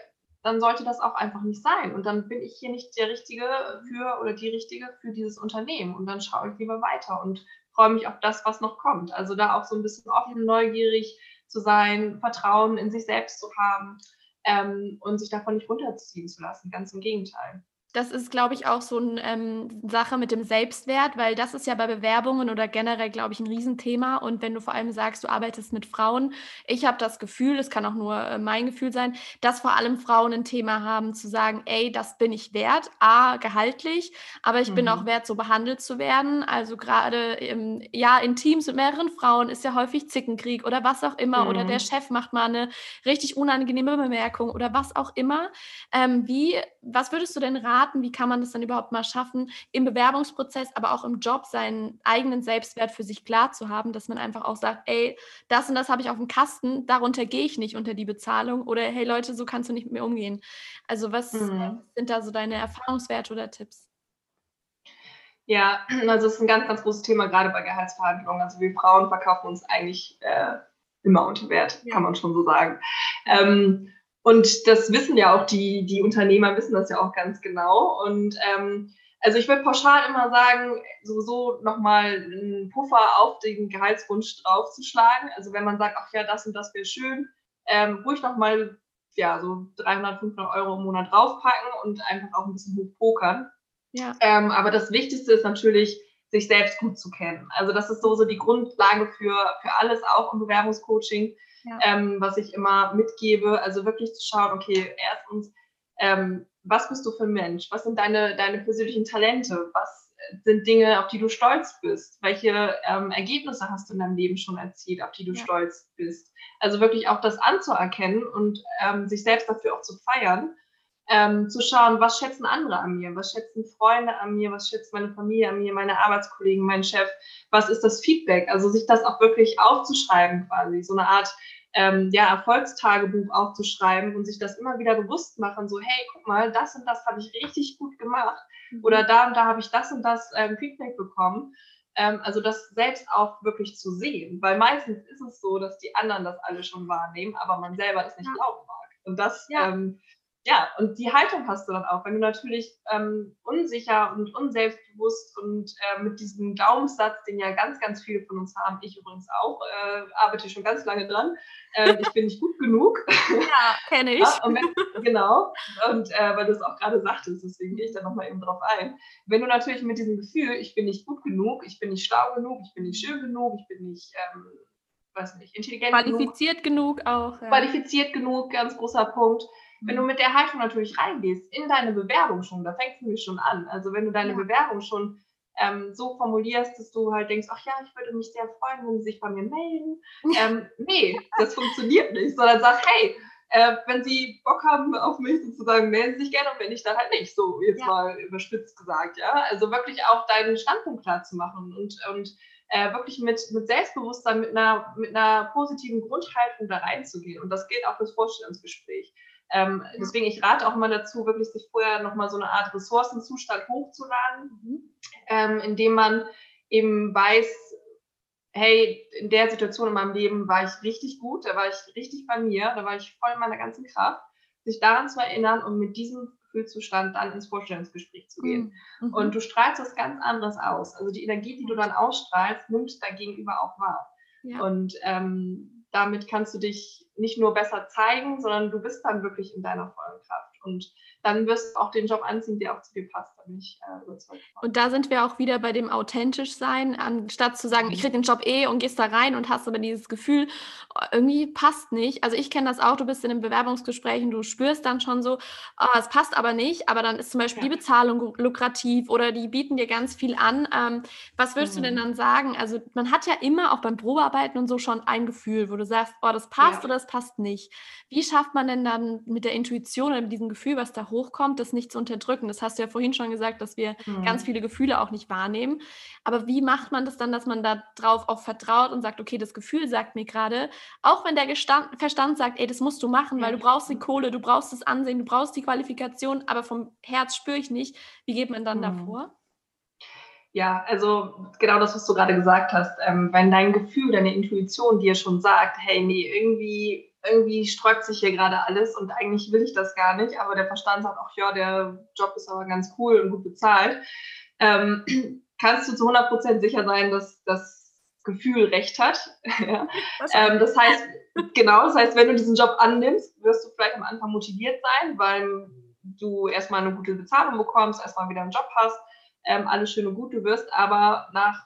dann sollte das auch einfach nicht sein. Und dann bin ich hier nicht der Richtige für oder die Richtige für dieses Unternehmen. Und dann schaue ich lieber weiter und freue mich auf das, was noch kommt. Also da auch so ein bisschen offen, neugierig zu sein, Vertrauen in sich selbst zu haben ähm, und sich davon nicht runterziehen zu lassen. Ganz im Gegenteil. Das ist, glaube ich, auch so eine ähm, Sache mit dem Selbstwert, weil das ist ja bei Bewerbungen oder generell, glaube ich, ein Riesenthema. Und wenn du vor allem sagst, du arbeitest mit Frauen, ich habe das Gefühl, es kann auch nur äh, mein Gefühl sein, dass vor allem Frauen ein Thema haben, zu sagen, ey, das bin ich wert, a, gehaltlich, aber ich mhm. bin auch wert, so behandelt zu werden. Also gerade ja, in Teams mit mehreren Frauen ist ja häufig Zickenkrieg oder was auch immer. Mhm. Oder der mhm. Chef macht mal eine richtig unangenehme Bemerkung oder was auch immer. Ähm, wie, was würdest du denn raten? Raten, wie kann man das dann überhaupt mal schaffen, im Bewerbungsprozess, aber auch im Job seinen eigenen Selbstwert für sich klar zu haben, dass man einfach auch sagt, ey, das und das habe ich auf dem Kasten, darunter gehe ich nicht unter die Bezahlung oder hey Leute, so kannst du nicht mit mir umgehen. Also was mhm. sind da so deine Erfahrungswerte oder Tipps? Ja, also es ist ein ganz, ganz großes Thema, gerade bei Gehaltsverhandlungen. Also wir Frauen verkaufen uns eigentlich äh, immer unter Wert, ja. kann man schon so sagen. Ähm, und das wissen ja auch die, die Unternehmer, wissen das ja auch ganz genau. Und ähm, also ich würde pauschal immer sagen, sowieso nochmal einen Puffer auf den Gehaltswunsch draufzuschlagen. Also wenn man sagt, ach ja, das und das wäre schön, ähm, ruhig nochmal ja, so 300, 500 Euro im Monat draufpacken und einfach auch ein bisschen hochpokern. Ja. Ähm, aber das Wichtigste ist natürlich, sich selbst gut zu kennen. Also das ist so, so die Grundlage für, für alles, auch im Bewerbungscoaching, ja. ähm, was ich immer mitgebe. Also wirklich zu schauen, okay, erstens, ähm, was bist du für ein Mensch? Was sind deine, deine persönlichen Talente? Was sind Dinge, auf die du stolz bist? Welche ähm, Ergebnisse hast du in deinem Leben schon erzielt, auf die du ja. stolz bist? Also wirklich auch das anzuerkennen und ähm, sich selbst dafür auch zu feiern. Ähm, zu schauen, was schätzen andere an mir, was schätzen Freunde an mir, was schätzt meine Familie an mir, meine Arbeitskollegen, mein Chef, was ist das Feedback? Also sich das auch wirklich aufzuschreiben quasi, so eine Art ähm, ja, Erfolgstagebuch aufzuschreiben und sich das immer wieder bewusst machen, so hey, guck mal, das und das habe ich richtig gut gemacht mhm. oder da und da habe ich das und das ähm, Feedback bekommen. Ähm, also das selbst auch wirklich zu sehen, weil meistens ist es so, dass die anderen das alle schon wahrnehmen, aber man selber es nicht ja. glauben mag. Und das ja. ähm, ja, und die Haltung hast du dann auch. Wenn du natürlich ähm, unsicher und unselbstbewusst und äh, mit diesem Glaubenssatz, den ja ganz, ganz viele von uns haben, ich übrigens auch, äh, arbeite schon ganz lange dran, äh, ich bin nicht gut genug. (laughs) Ja, kenne ich. ja, wenn, genau, und äh, weil du es auch gerade sagtest, deswegen gehe ich da nochmal eben drauf ein. Wenn du natürlich mit diesem Gefühl, ich bin nicht gut genug, ich bin nicht schlau genug, ich bin nicht schön genug, ich bin nicht... Ähm, weiß nicht, intelligent Qualifiziert genug, genug auch. Ja. Qualifiziert genug, ganz großer Punkt wenn du mit der Haltung natürlich reingehst, in deine Bewerbung schon, da fängst du nämlich schon an. Also wenn du deine ja. Bewerbung schon ähm, so formulierst, dass du halt denkst, ach ja, ich würde mich sehr freuen, wenn sie sich bei mir melden. Ähm, nee, das funktioniert nicht, sondern sag, hey, äh, wenn sie Bock haben auf mich sozusagen, melden sie sich gerne und wenn nicht, dann halt nicht, so jetzt ja. mal überspitzt gesagt, ja. Also wirklich auch deinen Standpunkt klar zu machen und, und äh, wirklich mit, mit Selbstbewusstsein, mit einer, mit einer positiven Grundhaltung da reinzugehen. Und das gilt auch fürs Vorstellungsgespräch. Ähm, deswegen, ich rate auch immer dazu, wirklich sich vorher nochmal so eine Art Ressourcenzustand hochzuladen, mhm. ähm, indem man eben weiß, hey, in der Situation in meinem Leben war ich richtig gut, da war ich richtig bei mir, da war ich voll in meiner ganzen Kraft, sich daran zu erinnern und mit diesem Gefühlszustand dann ins Vorstellungsgespräch zu gehen. Mhm. Und du strahlst was ganz anderes aus. Also die Energie, die du dann ausstrahlst, nimmt dein Gegenüber auch wahr. Ja. Und ähm, damit kannst du dich nicht nur besser zeigen, sondern du bist dann wirklich in deiner vollen Kraft. Und dann wirst du auch den Job anziehen, der auch zu dir passt. Da bin ich äh, überzeugt. Und da sind wir auch wieder bei dem authentisch sein, anstatt zu sagen, ich kriege den Job eh und gehst da rein und hast aber dieses Gefühl, oh, irgendwie passt nicht. Also ich kenne das auch, du bist in einem Bewerbungsgespräch und du spürst dann schon so, oh, es passt aber nicht, aber dann ist zum Beispiel ja. die Bezahlung lukrativ oder die bieten dir ganz viel an. Ähm, was würdest mhm. du denn mhm. dann sagen? Also man hat ja immer auch beim Probearbeiten und so schon ein Gefühl, wo du sagst, oh, das passt ja. oder das passt nicht. Wie schafft man denn dann mit der Intuition oder mit diesem Gefühl, was da hochkommt, das nicht zu unterdrücken? Das hast du ja vorhin schon gesagt, dass wir mhm. ganz viele Gefühle auch nicht wahrnehmen. Aber wie macht man das dann, dass man da drauf auch vertraut und sagt, okay, das Gefühl sagt mir gerade, auch wenn der Gestand, Verstand sagt, ey, das musst du machen, weil du brauchst die Kohle, du brauchst das Ansehen, du brauchst die Qualifikation, aber vom Herz spüre ich nicht. Wie geht man dann mhm. davor? Ja, also genau das, was du gerade gesagt hast. Ähm, wenn dein Gefühl, deine Intuition dir schon sagt, hey, nee, irgendwie irgendwie sträubt sich hier gerade alles und eigentlich will ich das gar nicht, aber der Verstand sagt auch, ja, der Job ist aber ganz cool und gut bezahlt, ähm, (clears throat) kannst du zu 100% sicher sein, dass das Gefühl recht hat. (laughs) ja. ähm, das heißt, genau, das heißt, wenn du diesen Job annimmst, wirst du vielleicht am Anfang motiviert sein, weil du erstmal eine gute Bezahlung bekommst, erstmal wieder einen Job hast, ähm, alles schön und gut, du wirst aber nach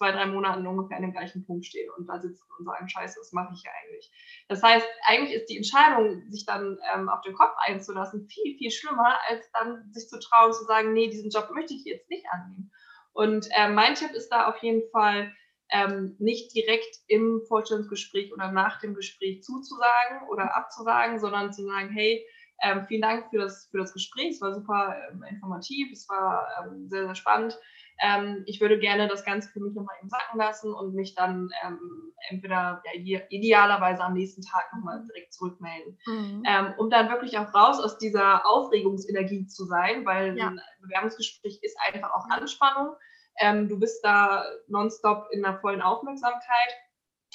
zwei, drei Monaten ungefähr an dem gleichen Punkt stehen und da sitzen und sagen, scheiße, was mache ich hier eigentlich? Das heißt, eigentlich ist die Entscheidung, sich dann ähm, auf den Kopf einzulassen, viel, viel schlimmer, als dann sich zu trauen, zu sagen, nee, diesen Job möchte ich jetzt nicht annehmen. Und äh, mein Tipp ist da auf jeden Fall, ähm, nicht direkt im Vorstellungsgespräch oder nach dem Gespräch zuzusagen oder abzusagen, sondern zu sagen, hey, ähm, vielen Dank für das, für das Gespräch, es war super ähm, informativ, es war ähm, sehr, sehr spannend ähm, ich würde gerne das Ganze für mich nochmal eben sacken lassen und mich dann ähm, entweder ja, idealerweise am nächsten Tag nochmal direkt zurückmelden. Mhm. Ähm, um dann wirklich auch raus aus dieser Aufregungsenergie zu sein, weil ja. ein Bewerbungsgespräch ist einfach auch Anspannung. Ähm, du bist da nonstop in der vollen Aufmerksamkeit.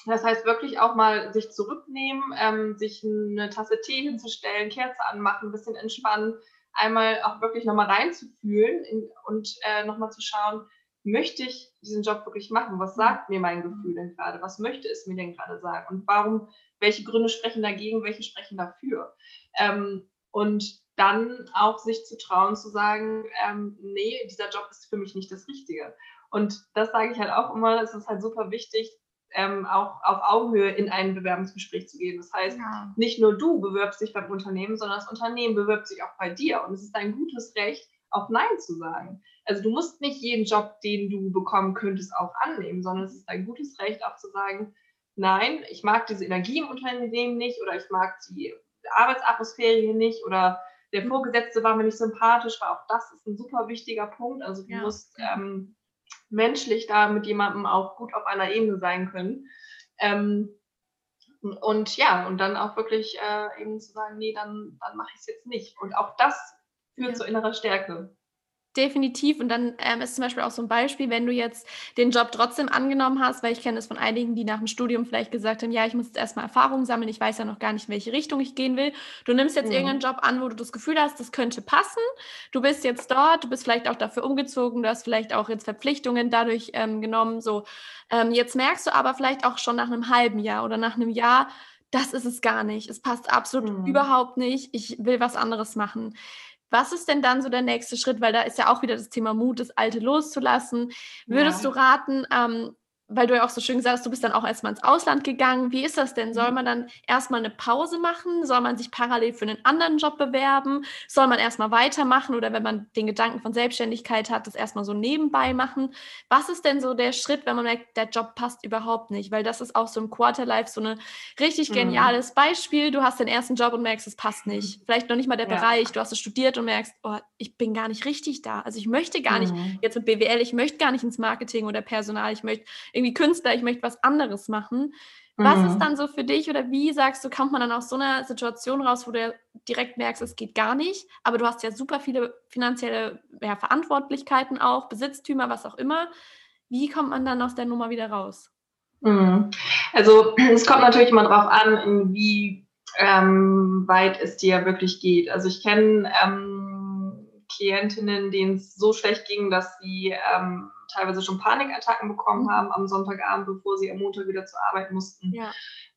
Das heißt wirklich auch mal sich zurücknehmen, ähm, sich eine Tasse Tee hinzustellen, Kerze anmachen, ein bisschen entspannen, einmal auch wirklich nochmal reinzufühlen in, und äh, nochmal zu schauen, möchte ich diesen Job wirklich machen? Was sagt mir mein Gefühl denn gerade? Was möchte es mir denn gerade sagen? Und warum, welche Gründe sprechen dagegen, welche sprechen dafür? Ähm, und dann auch sich zu trauen, zu sagen, ähm, nee, dieser Job ist für mich nicht das Richtige. Und das sage ich halt auch immer, es ist halt super wichtig, ähm, auch auf Augenhöhe in ein Bewerbungsgespräch zu gehen. Das heißt, ja. nicht nur du bewirbst dich beim Unternehmen, sondern das Unternehmen bewirbt sich auch bei dir. Und es ist dein gutes Recht, auch Nein zu sagen. Also du musst nicht jeden Job, den du bekommen könntest, auch annehmen, sondern es ist dein gutes Recht, auch zu sagen, nein, ich mag diese Energie im Unternehmen nicht oder ich mag die Arbeitsatmosphäre hier nicht oder der mhm. Vorgesetzte war mir nicht sympathisch, weil auch das ist ein super wichtiger Punkt. Also du ja. musst ähm, menschlich da mit jemandem auch gut auf einer Ebene sein können. Ähm, und ja, und dann auch wirklich äh, eben zu sagen, nee, dann, dann mache ich es jetzt nicht. Und auch das führt ja. zu innerer Stärke. Definitiv. Und dann ähm, ist zum Beispiel auch so ein Beispiel, wenn du jetzt den Job trotzdem angenommen hast, weil ich kenne es von einigen, die nach dem Studium vielleicht gesagt haben, ja, ich muss jetzt erstmal Erfahrung sammeln, ich weiß ja noch gar nicht, in welche Richtung ich gehen will. Du nimmst jetzt mhm. irgendeinen Job an, wo du das Gefühl hast, das könnte passen. Du bist jetzt dort, du bist vielleicht auch dafür umgezogen, du hast vielleicht auch jetzt Verpflichtungen dadurch ähm, genommen. So, ähm, jetzt merkst du aber vielleicht auch schon nach einem halben Jahr oder nach einem Jahr, das ist es gar nicht. Es passt absolut mhm. überhaupt nicht. Ich will was anderes machen. Was ist denn dann so der nächste Schritt? Weil da ist ja auch wieder das Thema Mut, das Alte loszulassen. Würdest ja. du raten, ähm, weil du ja auch so schön gesagt hast, du bist dann auch erstmal ins Ausland gegangen. Wie ist das denn? Soll mhm. man dann erstmal eine Pause machen? Soll man sich parallel für einen anderen Job bewerben? Soll man erstmal weitermachen oder wenn man den Gedanken von Selbstständigkeit hat, das erstmal so nebenbei machen? Was ist denn so der Schritt, wenn man merkt, der Job passt überhaupt nicht? Weil das ist auch so im Quarterlife so ein richtig mhm. geniales mhm. Beispiel. Du hast den ersten Job und merkst, es passt nicht. Vielleicht noch nicht mal der ja. Bereich. Du hast es studiert und merkst, oh, ich bin gar nicht richtig da. Also ich möchte gar mhm. nicht jetzt mit BWL, ich möchte gar nicht ins Marketing oder Personal, ich möchte irgendwie Künstler, ich möchte was anderes machen. Was mhm. ist dann so für dich oder wie sagst du, kommt man dann aus so einer Situation raus, wo du ja direkt merkst, es geht gar nicht, aber du hast ja super viele finanzielle ja, Verantwortlichkeiten auch, Besitztümer, was auch immer. Wie kommt man dann aus der Nummer wieder raus? Mhm. Also es kommt natürlich immer darauf an, wie ähm, weit es dir wirklich geht. Also ich kenne ähm, Klientinnen, denen es so schlecht ging, dass sie ähm, teilweise schon Panikattacken bekommen mhm. haben am Sonntagabend, bevor sie am Montag wieder zur Arbeit mussten. Ja.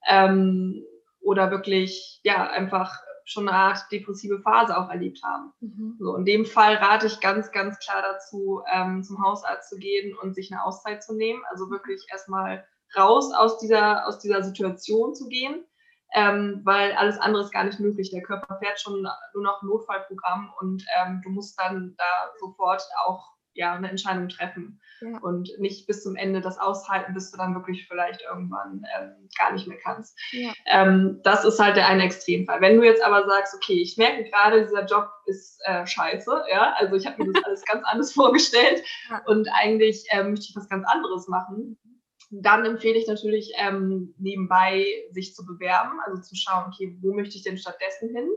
Ähm, oder wirklich, ja, einfach schon eine Art depressive Phase auch erlebt haben. Mhm. So, in dem Fall rate ich ganz, ganz klar dazu, ähm, zum Hausarzt zu gehen und sich eine Auszeit zu nehmen. Also mhm. wirklich erstmal raus aus dieser, aus dieser Situation zu gehen, ähm, weil alles andere ist gar nicht möglich. Der Körper fährt schon nur noch ein Notfallprogramm und ähm, du musst dann da sofort auch ja, eine Entscheidung treffen ja. und nicht bis zum Ende das aushalten, bis du dann wirklich vielleicht irgendwann ähm, gar nicht mehr kannst. Ja. Ähm, das ist halt der eine Extremfall. Wenn du jetzt aber sagst, okay, ich merke gerade, dieser Job ist äh, scheiße, ja, also ich habe mir das (laughs) alles ganz anders vorgestellt ja. und eigentlich äh, möchte ich was ganz anderes machen, dann empfehle ich natürlich ähm, nebenbei sich zu bewerben, also zu schauen, okay, wo möchte ich denn stattdessen hin?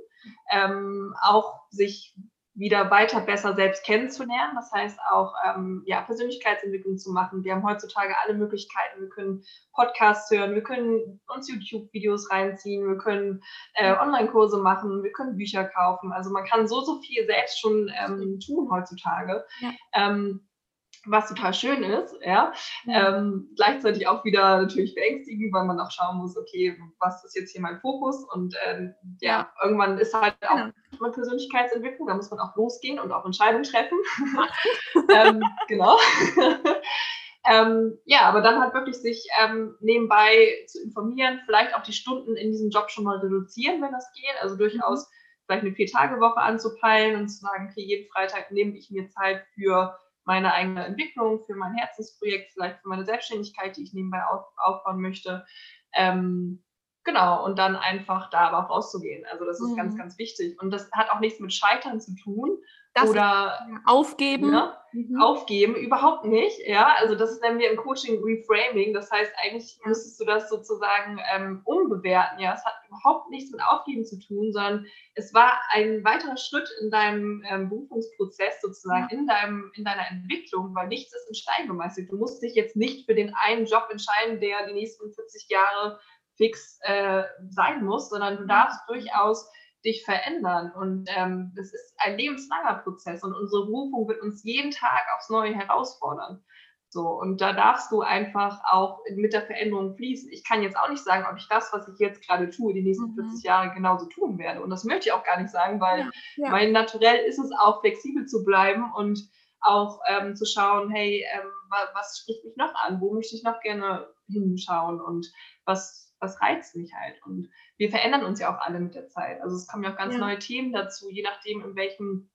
Ähm, auch sich wieder weiter besser selbst kennenzulernen. Das heißt auch ähm, ja, Persönlichkeitsentwicklung zu machen. Wir haben heutzutage alle Möglichkeiten. Wir können Podcasts hören, wir können uns YouTube-Videos reinziehen, wir können äh, Online-Kurse machen, wir können Bücher kaufen. Also man kann so, so viel selbst schon ähm, tun heutzutage. Ja. Ähm, was total schön ist, ja. Ähm, gleichzeitig auch wieder natürlich beängstigend, weil man auch schauen muss, okay, was ist jetzt hier mein Fokus? Und ähm, ja, irgendwann ist halt auch genau. Persönlichkeitsentwicklung, da muss man auch losgehen und auch Entscheidungen treffen. (laughs) ähm, genau. (laughs) Ähm, ja, aber dann halt wirklich sich ähm, nebenbei zu informieren, vielleicht auch die Stunden in diesem Job schon mal reduzieren, wenn das geht. Also durchaus mhm. vielleicht eine Vier-Tage-Woche anzupeilen und zu sagen, okay, jeden Freitag nehme ich mir Zeit für meine eigene Entwicklung, für mein Herzensprojekt, vielleicht für meine Selbstständigkeit, die ich nebenbei auf, aufbauen möchte. Ähm, genau, und dann einfach da aber auch rauszugehen. Also das ist mhm. ganz, ganz wichtig. Und das hat auch nichts mit Scheitern zu tun, das oder aufgeben. Ne? Mhm. Aufgeben, überhaupt nicht. Ja, also das nennen wir im Coaching Reframing. Das heißt, eigentlich müsstest du das sozusagen ähm, umbewerten. Ja, es hat überhaupt nichts mit Aufgeben zu tun, sondern es war ein weiterer Schritt in deinem ähm, Berufungsprozess sozusagen, ja. in, deinem, in deiner Entwicklung, weil nichts ist in Stein gemeißelt. Du musst dich jetzt nicht für den einen Job entscheiden, der die nächsten 40 Jahre fix äh, sein muss, sondern du darfst durchaus dich verändern. Und ähm, das ist ein lebenslanger Prozess und unsere Berufung wird uns jeden Tag aufs Neue herausfordern. So, und da darfst du einfach auch mit der Veränderung fließen. Ich kann jetzt auch nicht sagen, ob ich das, was ich jetzt gerade tue, die nächsten mhm. 40 Jahre genauso tun werde. Und das möchte ich auch gar nicht sagen, weil ja, ja. mein Naturell ist es auch, flexibel zu bleiben und auch ähm, zu schauen, hey, ähm, was spricht mich noch an? Wo möchte ich noch gerne hinschauen? Und was, was reizt mich halt? Und wir verändern uns ja auch alle mit der Zeit. Also es kommen ja auch ganz ja. neue Themen dazu, je nachdem, in welchem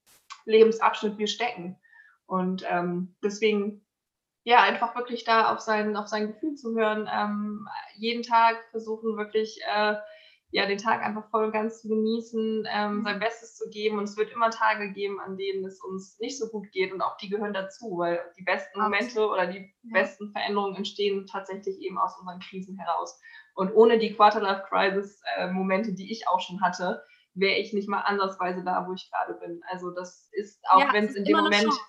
Lebensabschnitt wir stecken. Und ähm, deswegen ja, einfach wirklich da auf sein, auf sein Gefühl zu hören, ähm, jeden Tag versuchen wirklich äh, ja, den Tag einfach voll und ganz zu genießen, ähm, mhm. sein Bestes zu geben. Und es wird immer Tage geben, an denen es uns nicht so gut geht und auch die gehören dazu, weil die besten Momente oder die ja. besten Veränderungen entstehen tatsächlich eben aus unseren Krisen heraus. Und ohne die Quarter-Life-Crisis-Momente, äh, die ich auch schon hatte, wäre ich nicht mal ansatzweise da, wo ich gerade bin. Also das ist, auch ja, wenn es in dem Moment... Chance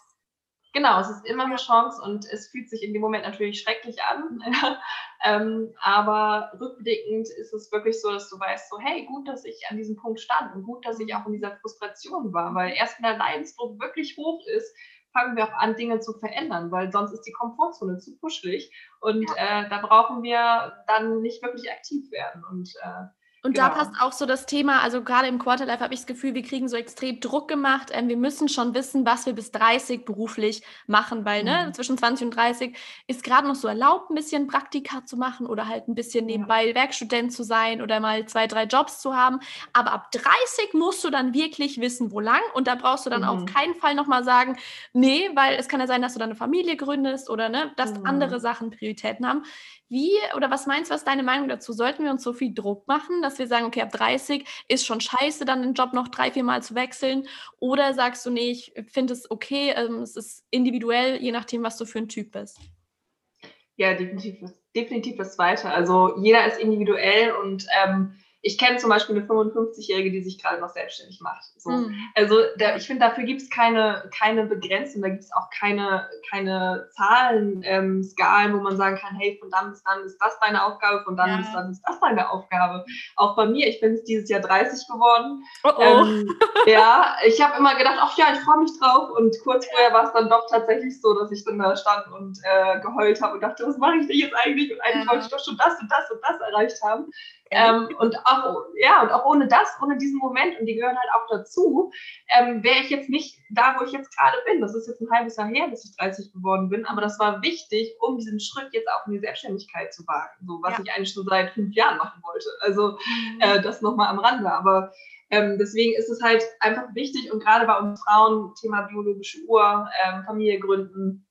Genau, es ist immer eine Chance und es fühlt sich in dem Moment natürlich schrecklich an. (laughs) ähm, aber rückblickend ist es wirklich so, dass du weißt, so, hey, gut, dass ich an diesem Punkt stand und gut, dass ich auch in dieser Frustration war, weil erst wenn der Leidensdruck wirklich hoch ist, fangen wir auch an, Dinge zu verändern, weil sonst ist die Komfortzone zu kuschelig und ja. äh, da brauchen wir dann nicht wirklich aktiv werden. Und äh, und genau. da passt auch so das Thema, also gerade im Quarterlife habe ich das Gefühl, wir kriegen so extrem Druck gemacht. Ähm, wir müssen schon wissen, was wir bis 30 beruflich machen, weil ne, mhm. ne, zwischen 20 und 30 ist gerade noch so erlaubt, ein bisschen Praktika zu machen oder halt ein bisschen nebenbei ja. Werkstudent zu sein oder mal zwei, drei Jobs zu haben. Aber ab 30 musst du dann wirklich wissen, wo lang. Und da brauchst du dann mhm. auf keinen Fall nochmal sagen, nee, weil es kann ja sein, dass du dann eine Familie gründest oder ne, dass mhm. andere Sachen Prioritäten haben. Wie oder was meinst du, was ist deine Meinung dazu? Sollten wir uns so viel Druck machen, dass wir sagen, okay, ab 30 ist schon scheiße, dann den Job noch drei, vier Mal zu wechseln? Oder sagst du, nee, ich finde es okay, ähm, es ist individuell, je nachdem, was du für ein Typ bist? Ja, definitiv, definitiv das Zweite. Also jeder ist individuell und ähm, ich kenne zum Beispiel eine 55-Jährige, die sich gerade noch selbstständig macht. So. Mhm. Also da, ich finde, dafür gibt es keine, keine Begrenzung, da gibt es auch keine, keine Zahlen, ähm, Skalen, wo man sagen kann, hey, von dann bis dann ist das deine Aufgabe, von dann ja. bis dann ist das deine Aufgabe. Auch bei mir, ich bin dieses Jahr 30 geworden. Oh oh. Ähm, ja, ich habe immer gedacht, ach ja, ich freue mich drauf. Und kurz vorher war es dann doch tatsächlich so, dass ich dann da stand und äh, geheult habe und dachte, was mache ich denn jetzt eigentlich? Und eigentlich ja. wollte ich doch schon das und das und das erreicht haben. Ähm, und auch, ja, und auch ohne das, ohne diesen Moment, und die gehören halt auch dazu, ähm, wäre ich jetzt nicht da, wo ich jetzt gerade bin. Das ist jetzt ein halbes Jahr her, bis ich 30 geworden bin, aber das war wichtig, um diesen Schritt jetzt auch in die Selbstständigkeit zu wagen, so was ja. ich eigentlich schon seit fünf Jahren machen wollte. Also mhm. äh, das nochmal am Rande. Aber ähm, deswegen ist es halt einfach wichtig und gerade bei uns Frauen, Thema biologische Uhr, ähm, Familie gründen,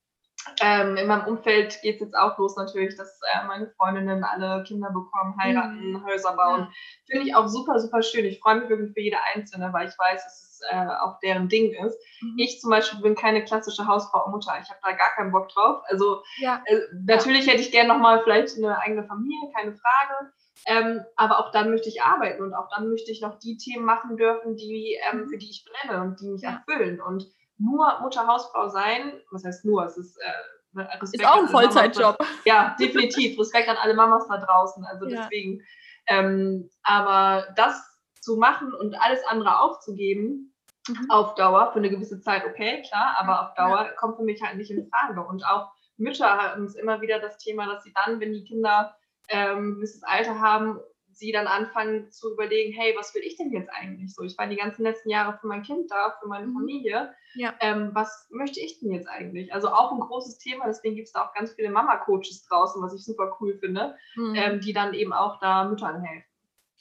ähm, in meinem Umfeld geht es jetzt auch los natürlich, dass äh, meine Freundinnen alle Kinder bekommen, heiraten, mhm. Häuser bauen. Ja. Finde ich auch super, super schön. Ich freue mich wirklich für jede Einzelne, weil ich weiß, dass es äh, auch deren Ding ist. Mhm. Ich zum Beispiel bin keine klassische Hausfrau und Mutter. Ich habe da gar keinen Bock drauf. Also ja. äh, natürlich hätte ich gerne nochmal vielleicht eine eigene Familie, keine Frage. Ähm, aber auch dann möchte ich arbeiten und auch dann möchte ich noch die Themen machen dürfen, die, ähm, mhm. für die ich brenne und die mich ja. erfüllen. Und nur Mutter-Hausfrau sein, was heißt nur, es ist äh, ne, Respekt ist auch ein Vollzeitjob. (laughs) Ja, definitiv. Respekt an alle Mamas da draußen. Also ja. deswegen. Ähm, aber das zu machen und alles andere aufzugeben, mhm. auf Dauer, für eine gewisse Zeit, okay, klar, aber auf Dauer ja. kommt für mich halt nicht in Frage. Und auch Mütter haben es immer wieder das Thema, dass sie dann, wenn die Kinder ähm, ein gewisses Alter haben, sie dann anfangen zu überlegen, hey, was will ich denn jetzt eigentlich so? Ich war die ganzen letzten Jahre für mein Kind da, für meine mhm. Familie. Ja. Ähm, was möchte ich denn jetzt eigentlich? Also auch ein großes Thema, deswegen gibt es da auch ganz viele Mama-Coaches draußen, was ich super cool finde, mhm. ähm, die dann eben auch da Müttern helfen.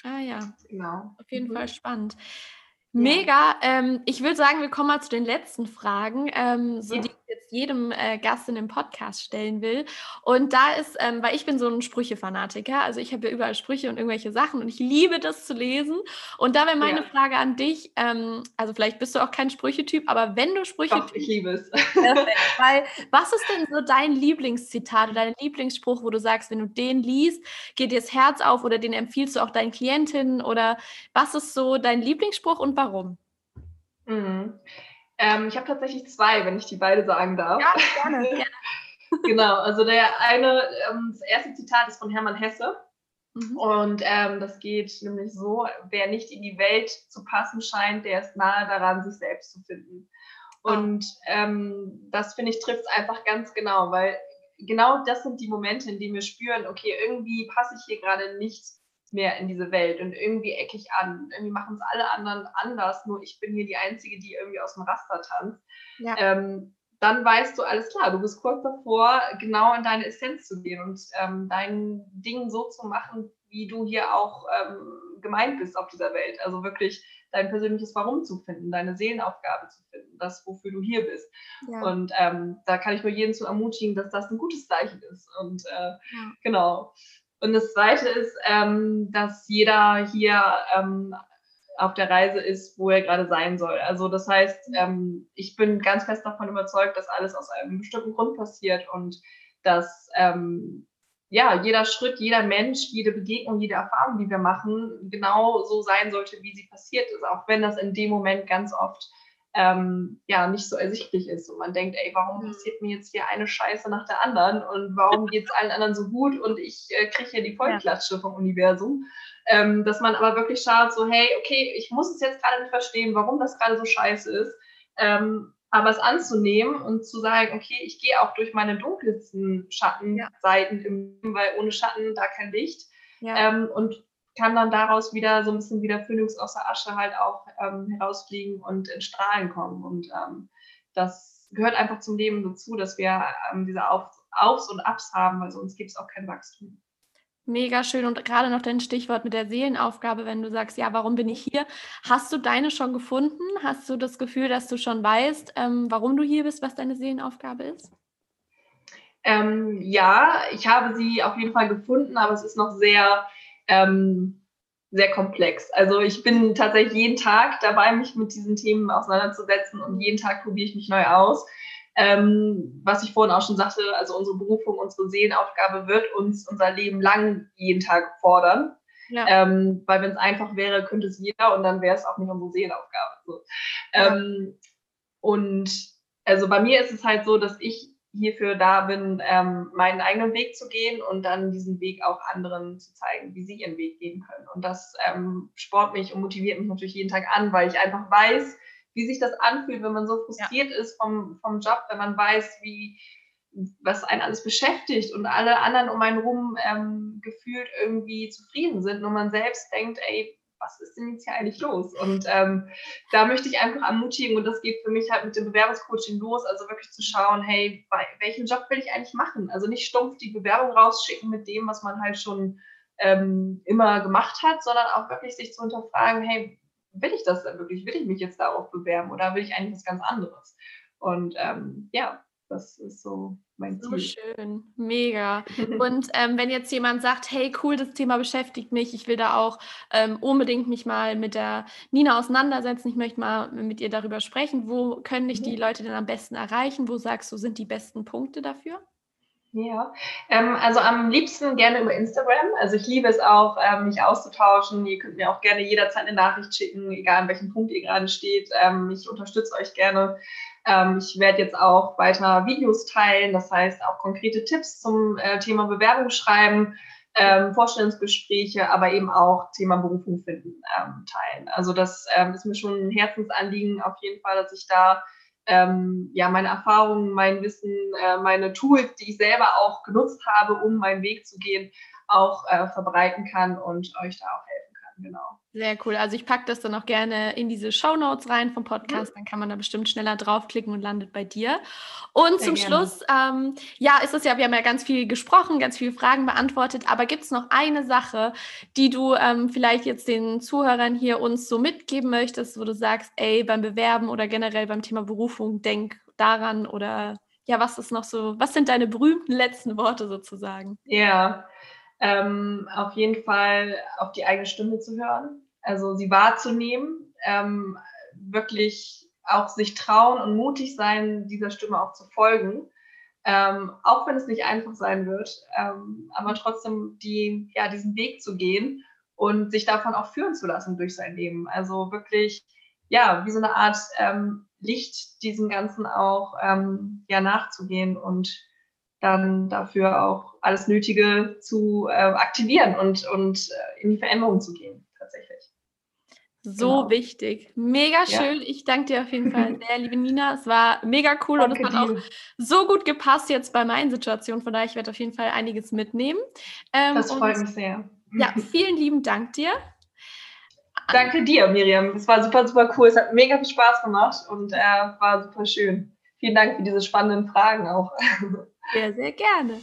Ah ja, genau. Auf jeden mhm. Fall spannend. Mega. Ähm, ich würde sagen, wir kommen mal zu den letzten Fragen, ähm, so ja. die jetzt jedem äh, Gast in dem Podcast stellen will. Und da ist, ähm, weil ich bin so ein Sprüche-Fanatiker, also ich habe ja überall Sprüche und irgendwelche Sachen und ich liebe das zu lesen. Und da wäre meine ja. Frage an dich, ähm, also vielleicht bist du auch kein Sprüchetyp, aber wenn du Sprüche... Doch, ich liebe es. Perfekt, (laughs) weil was ist denn so dein Lieblingszitat oder dein Lieblingsspruch, wo du sagst, wenn du den liest, geht dir das Herz auf oder den empfiehlst du auch deinen Klientinnen oder was ist so dein Lieblingsspruch und warum? Mhm. Ähm, ich habe tatsächlich zwei, wenn ich die beide sagen darf. Ja, gerne. gerne. (laughs) genau, also der eine, ähm, das erste Zitat ist von Hermann Hesse. Mhm. Und ähm, das geht nämlich so, wer nicht in die Welt zu passen scheint, der ist nahe daran, sich selbst zu finden. Ah. Und ähm, das finde ich trifft es einfach ganz genau, weil genau das sind die Momente, in denen wir spüren, okay, irgendwie passe ich hier gerade nicht mehr in diese Welt und irgendwie ecke ich an. Irgendwie machen es alle anderen anders, nur ich bin hier die Einzige, die irgendwie aus dem Raster tanzt. Ja. Ähm, dann weißt du, alles klar, du bist kurz davor, genau in deine Essenz zu gehen und ähm, dein Ding so zu machen, wie du hier auch ähm, gemeint bist auf dieser Welt. Also wirklich dein persönliches Warum zu finden, deine Seelenaufgabe zu finden, das, wofür du hier bist. Ja. Und ähm, da kann ich nur jeden zu ermutigen, dass das ein gutes Zeichen ist. Und äh, ja. genau. Und das Zweite ist, ähm, dass jeder hier ähm, auf der Reise ist, wo er gerade sein soll. Also das heißt, ähm, ich bin ganz fest davon überzeugt, dass alles aus einem bestimmten Grund passiert und dass ähm, ja, jeder Schritt, jeder Mensch, jede Begegnung, jede Erfahrung, die wir machen, genau so sein sollte, wie sie passiert ist, auch wenn das in dem Moment ganz oft ähm, ja nicht so ersichtlich ist und man denkt, ey, warum mhm. passiert mir jetzt hier eine Scheiße nach der anderen und warum geht es allen anderen so gut und ich äh, kriege hier die Vollklatsche vom Universum. Ähm, dass man aber wirklich schaut, so, hey, okay, ich muss es jetzt gerade nicht verstehen, warum das gerade so scheiße ist. Ähm, aber es anzunehmen und zu sagen, okay, ich gehe auch durch meine dunkelsten Schattenseiten, ja. weil ohne Schatten da kein Licht. Ja. Ähm, und kann dann daraus wieder so ein bisschen wie der Phönix aus der Asche halt auch ähm, herausfliegen und in Strahlen kommen. Und ähm, das gehört einfach zum Leben dazu, dass wir ähm, diese Auf Aufs und Abs haben, weil sonst gibt es auch kein Wachstum. Mega schön und gerade noch dein Stichwort mit der Seelenaufgabe, wenn du sagst, ja, warum bin ich hier? Hast du deine schon gefunden? Hast du das Gefühl, dass du schon weißt, ähm, warum du hier bist, was deine Seelenaufgabe ist? Ähm, ja, ich habe sie auf jeden Fall gefunden, aber es ist noch sehr, ähm, sehr komplex. Also ich bin tatsächlich jeden Tag dabei, mich mit diesen Themen auseinanderzusetzen und jeden Tag probiere ich mich neu aus. Ähm, was ich vorhin auch schon sagte, also unsere Berufung, unsere Seelenaufgabe wird uns unser Leben lang jeden Tag fordern. Ja. Ähm, weil wenn es einfach wäre, könnte es jeder und dann wäre es auch nicht unsere Seelenaufgabe. So. Ja. Ähm, und also bei mir ist es halt so, dass ich hierfür da bin, ähm, meinen eigenen Weg zu gehen und dann diesen Weg auch anderen zu zeigen, wie sie ihren Weg gehen können. Und das ähm, spornt mich und motiviert mich natürlich jeden Tag an, weil ich einfach weiß, wie sich das anfühlt, wenn man so frustriert ja. ist vom, vom Job, wenn man weiß, wie, was einen alles beschäftigt und alle anderen um einen rum ähm, gefühlt irgendwie zufrieden sind und man selbst denkt, ey, was ist denn jetzt hier eigentlich los? Und ähm, da möchte ich einfach ermutigen und das geht für mich halt mit dem Bewerbungscoaching los, also wirklich zu schauen, hey, bei, welchen Job will ich eigentlich machen? Also nicht stumpf die Bewerbung rausschicken mit dem, was man halt schon ähm, immer gemacht hat, sondern auch wirklich sich zu hinterfragen, hey, will ich das denn wirklich? Will ich mich jetzt darauf bewerben oder will ich eigentlich was ganz anderes? Und ähm, ja, das ist so mein Ziel. So schön, mega. (laughs) Und ähm, wenn jetzt jemand sagt, hey, cool, das Thema beschäftigt mich, ich will da auch ähm, unbedingt mich mal mit der Nina auseinandersetzen, ich möchte mal mit ihr darüber sprechen, wo können dich die mhm. Leute denn am besten erreichen? Wo sagst du, sind die besten Punkte dafür? Ja, ähm, also am liebsten gerne über Instagram. Also ich liebe es auch, ähm, mich auszutauschen. Ihr könnt mir auch gerne jederzeit eine Nachricht schicken, egal an welchem Punkt ihr gerade steht. Ähm, ich unterstütze euch gerne. Ähm, ich werde jetzt auch weiter Videos teilen, das heißt auch konkrete Tipps zum äh, Thema Bewerbung schreiben, ähm, Vorstellungsgespräche, aber eben auch Thema Berufung finden ähm, teilen. Also das ist mir schon ein Herzensanliegen auf jeden Fall, dass ich da ähm, ja, meine Erfahrungen, mein Wissen, äh, meine Tools, die ich selber auch genutzt habe, um meinen Weg zu gehen, auch äh, verbreiten kann und euch da auch helfen Genau. Sehr cool. Also ich packe das dann auch gerne in diese Show Notes rein vom Podcast. Dann kann man da bestimmt schneller draufklicken und landet bei dir. Und Sehr zum gerne. Schluss, ähm, ja, ist es ja, wir haben ja ganz viel gesprochen, ganz viele Fragen beantwortet. Aber gibt es noch eine Sache, die du ähm, vielleicht jetzt den Zuhörern hier uns so mitgeben möchtest, wo du sagst, ey, beim Bewerben oder generell beim Thema Berufung, denk daran oder ja, was ist noch so, was sind deine berühmten letzten Worte sozusagen? Ja, ähm, auf jeden Fall auf die eigene Stimme zu hören also sie wahrzunehmen, ähm, wirklich auch sich trauen und mutig sein, dieser Stimme auch zu folgen. Ähm, auch wenn es nicht einfach sein wird, ähm, aber trotzdem die, ja, diesen Weg zu gehen und sich davon auch führen zu lassen durch sein Leben. Also wirklich, ja, wie so eine Art ähm, Licht diesem Ganzen auch ähm, ja, nachzugehen und dann dafür auch alles Nötige zu äh, aktivieren und, und äh, in die Veränderung zu gehen, tatsächlich. So genau. wichtig. Mega schön. Ja. Ich danke dir auf jeden Fall (laughs) sehr, liebe Nina. Es war mega cool danke und es hat dir. auch so gut gepasst jetzt bei meinen Situationen. Von daher, ich werde auf jeden Fall einiges mitnehmen. Ähm, das freut mich sehr. Ja, (laughs) vielen lieben Dank dir. Danke dir, Miriam. Es war super, super cool. Es hat mega viel Spaß gemacht und äh, war super schön. Vielen Dank für diese spannenden Fragen auch. (laughs) Sehr, sehr gerne.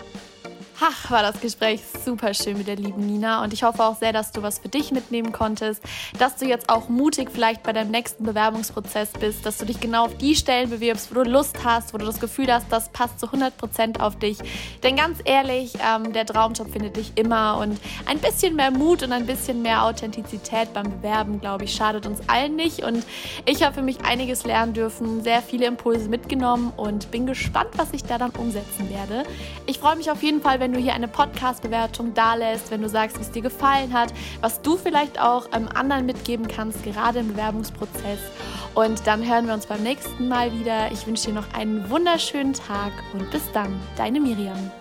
Ach, war das Gespräch super schön mit der lieben Nina. Und ich hoffe auch sehr, dass du was für dich mitnehmen konntest, dass du jetzt auch mutig vielleicht bei deinem nächsten Bewerbungsprozess bist, dass du dich genau auf die Stellen bewirbst, wo du Lust hast, wo du das Gefühl hast, das passt zu 100% auf dich. Denn ganz ehrlich, ähm, der Traumjob findet dich immer. Und ein bisschen mehr Mut und ein bisschen mehr Authentizität beim Bewerben, glaube ich, schadet uns allen nicht. Und ich habe für mich einiges lernen dürfen, sehr viele Impulse mitgenommen und bin gespannt, was ich da dann umsetzen werde. Ich freue mich auf jeden Fall, wenn du hier eine Podcast-Bewertung dalässt, wenn du sagst, wie es dir gefallen hat, was du vielleicht auch ähm, anderen mitgeben kannst, gerade im Bewerbungsprozess. Und dann hören wir uns beim nächsten Mal wieder. Ich wünsche dir noch einen wunderschönen Tag und bis dann, deine Miriam.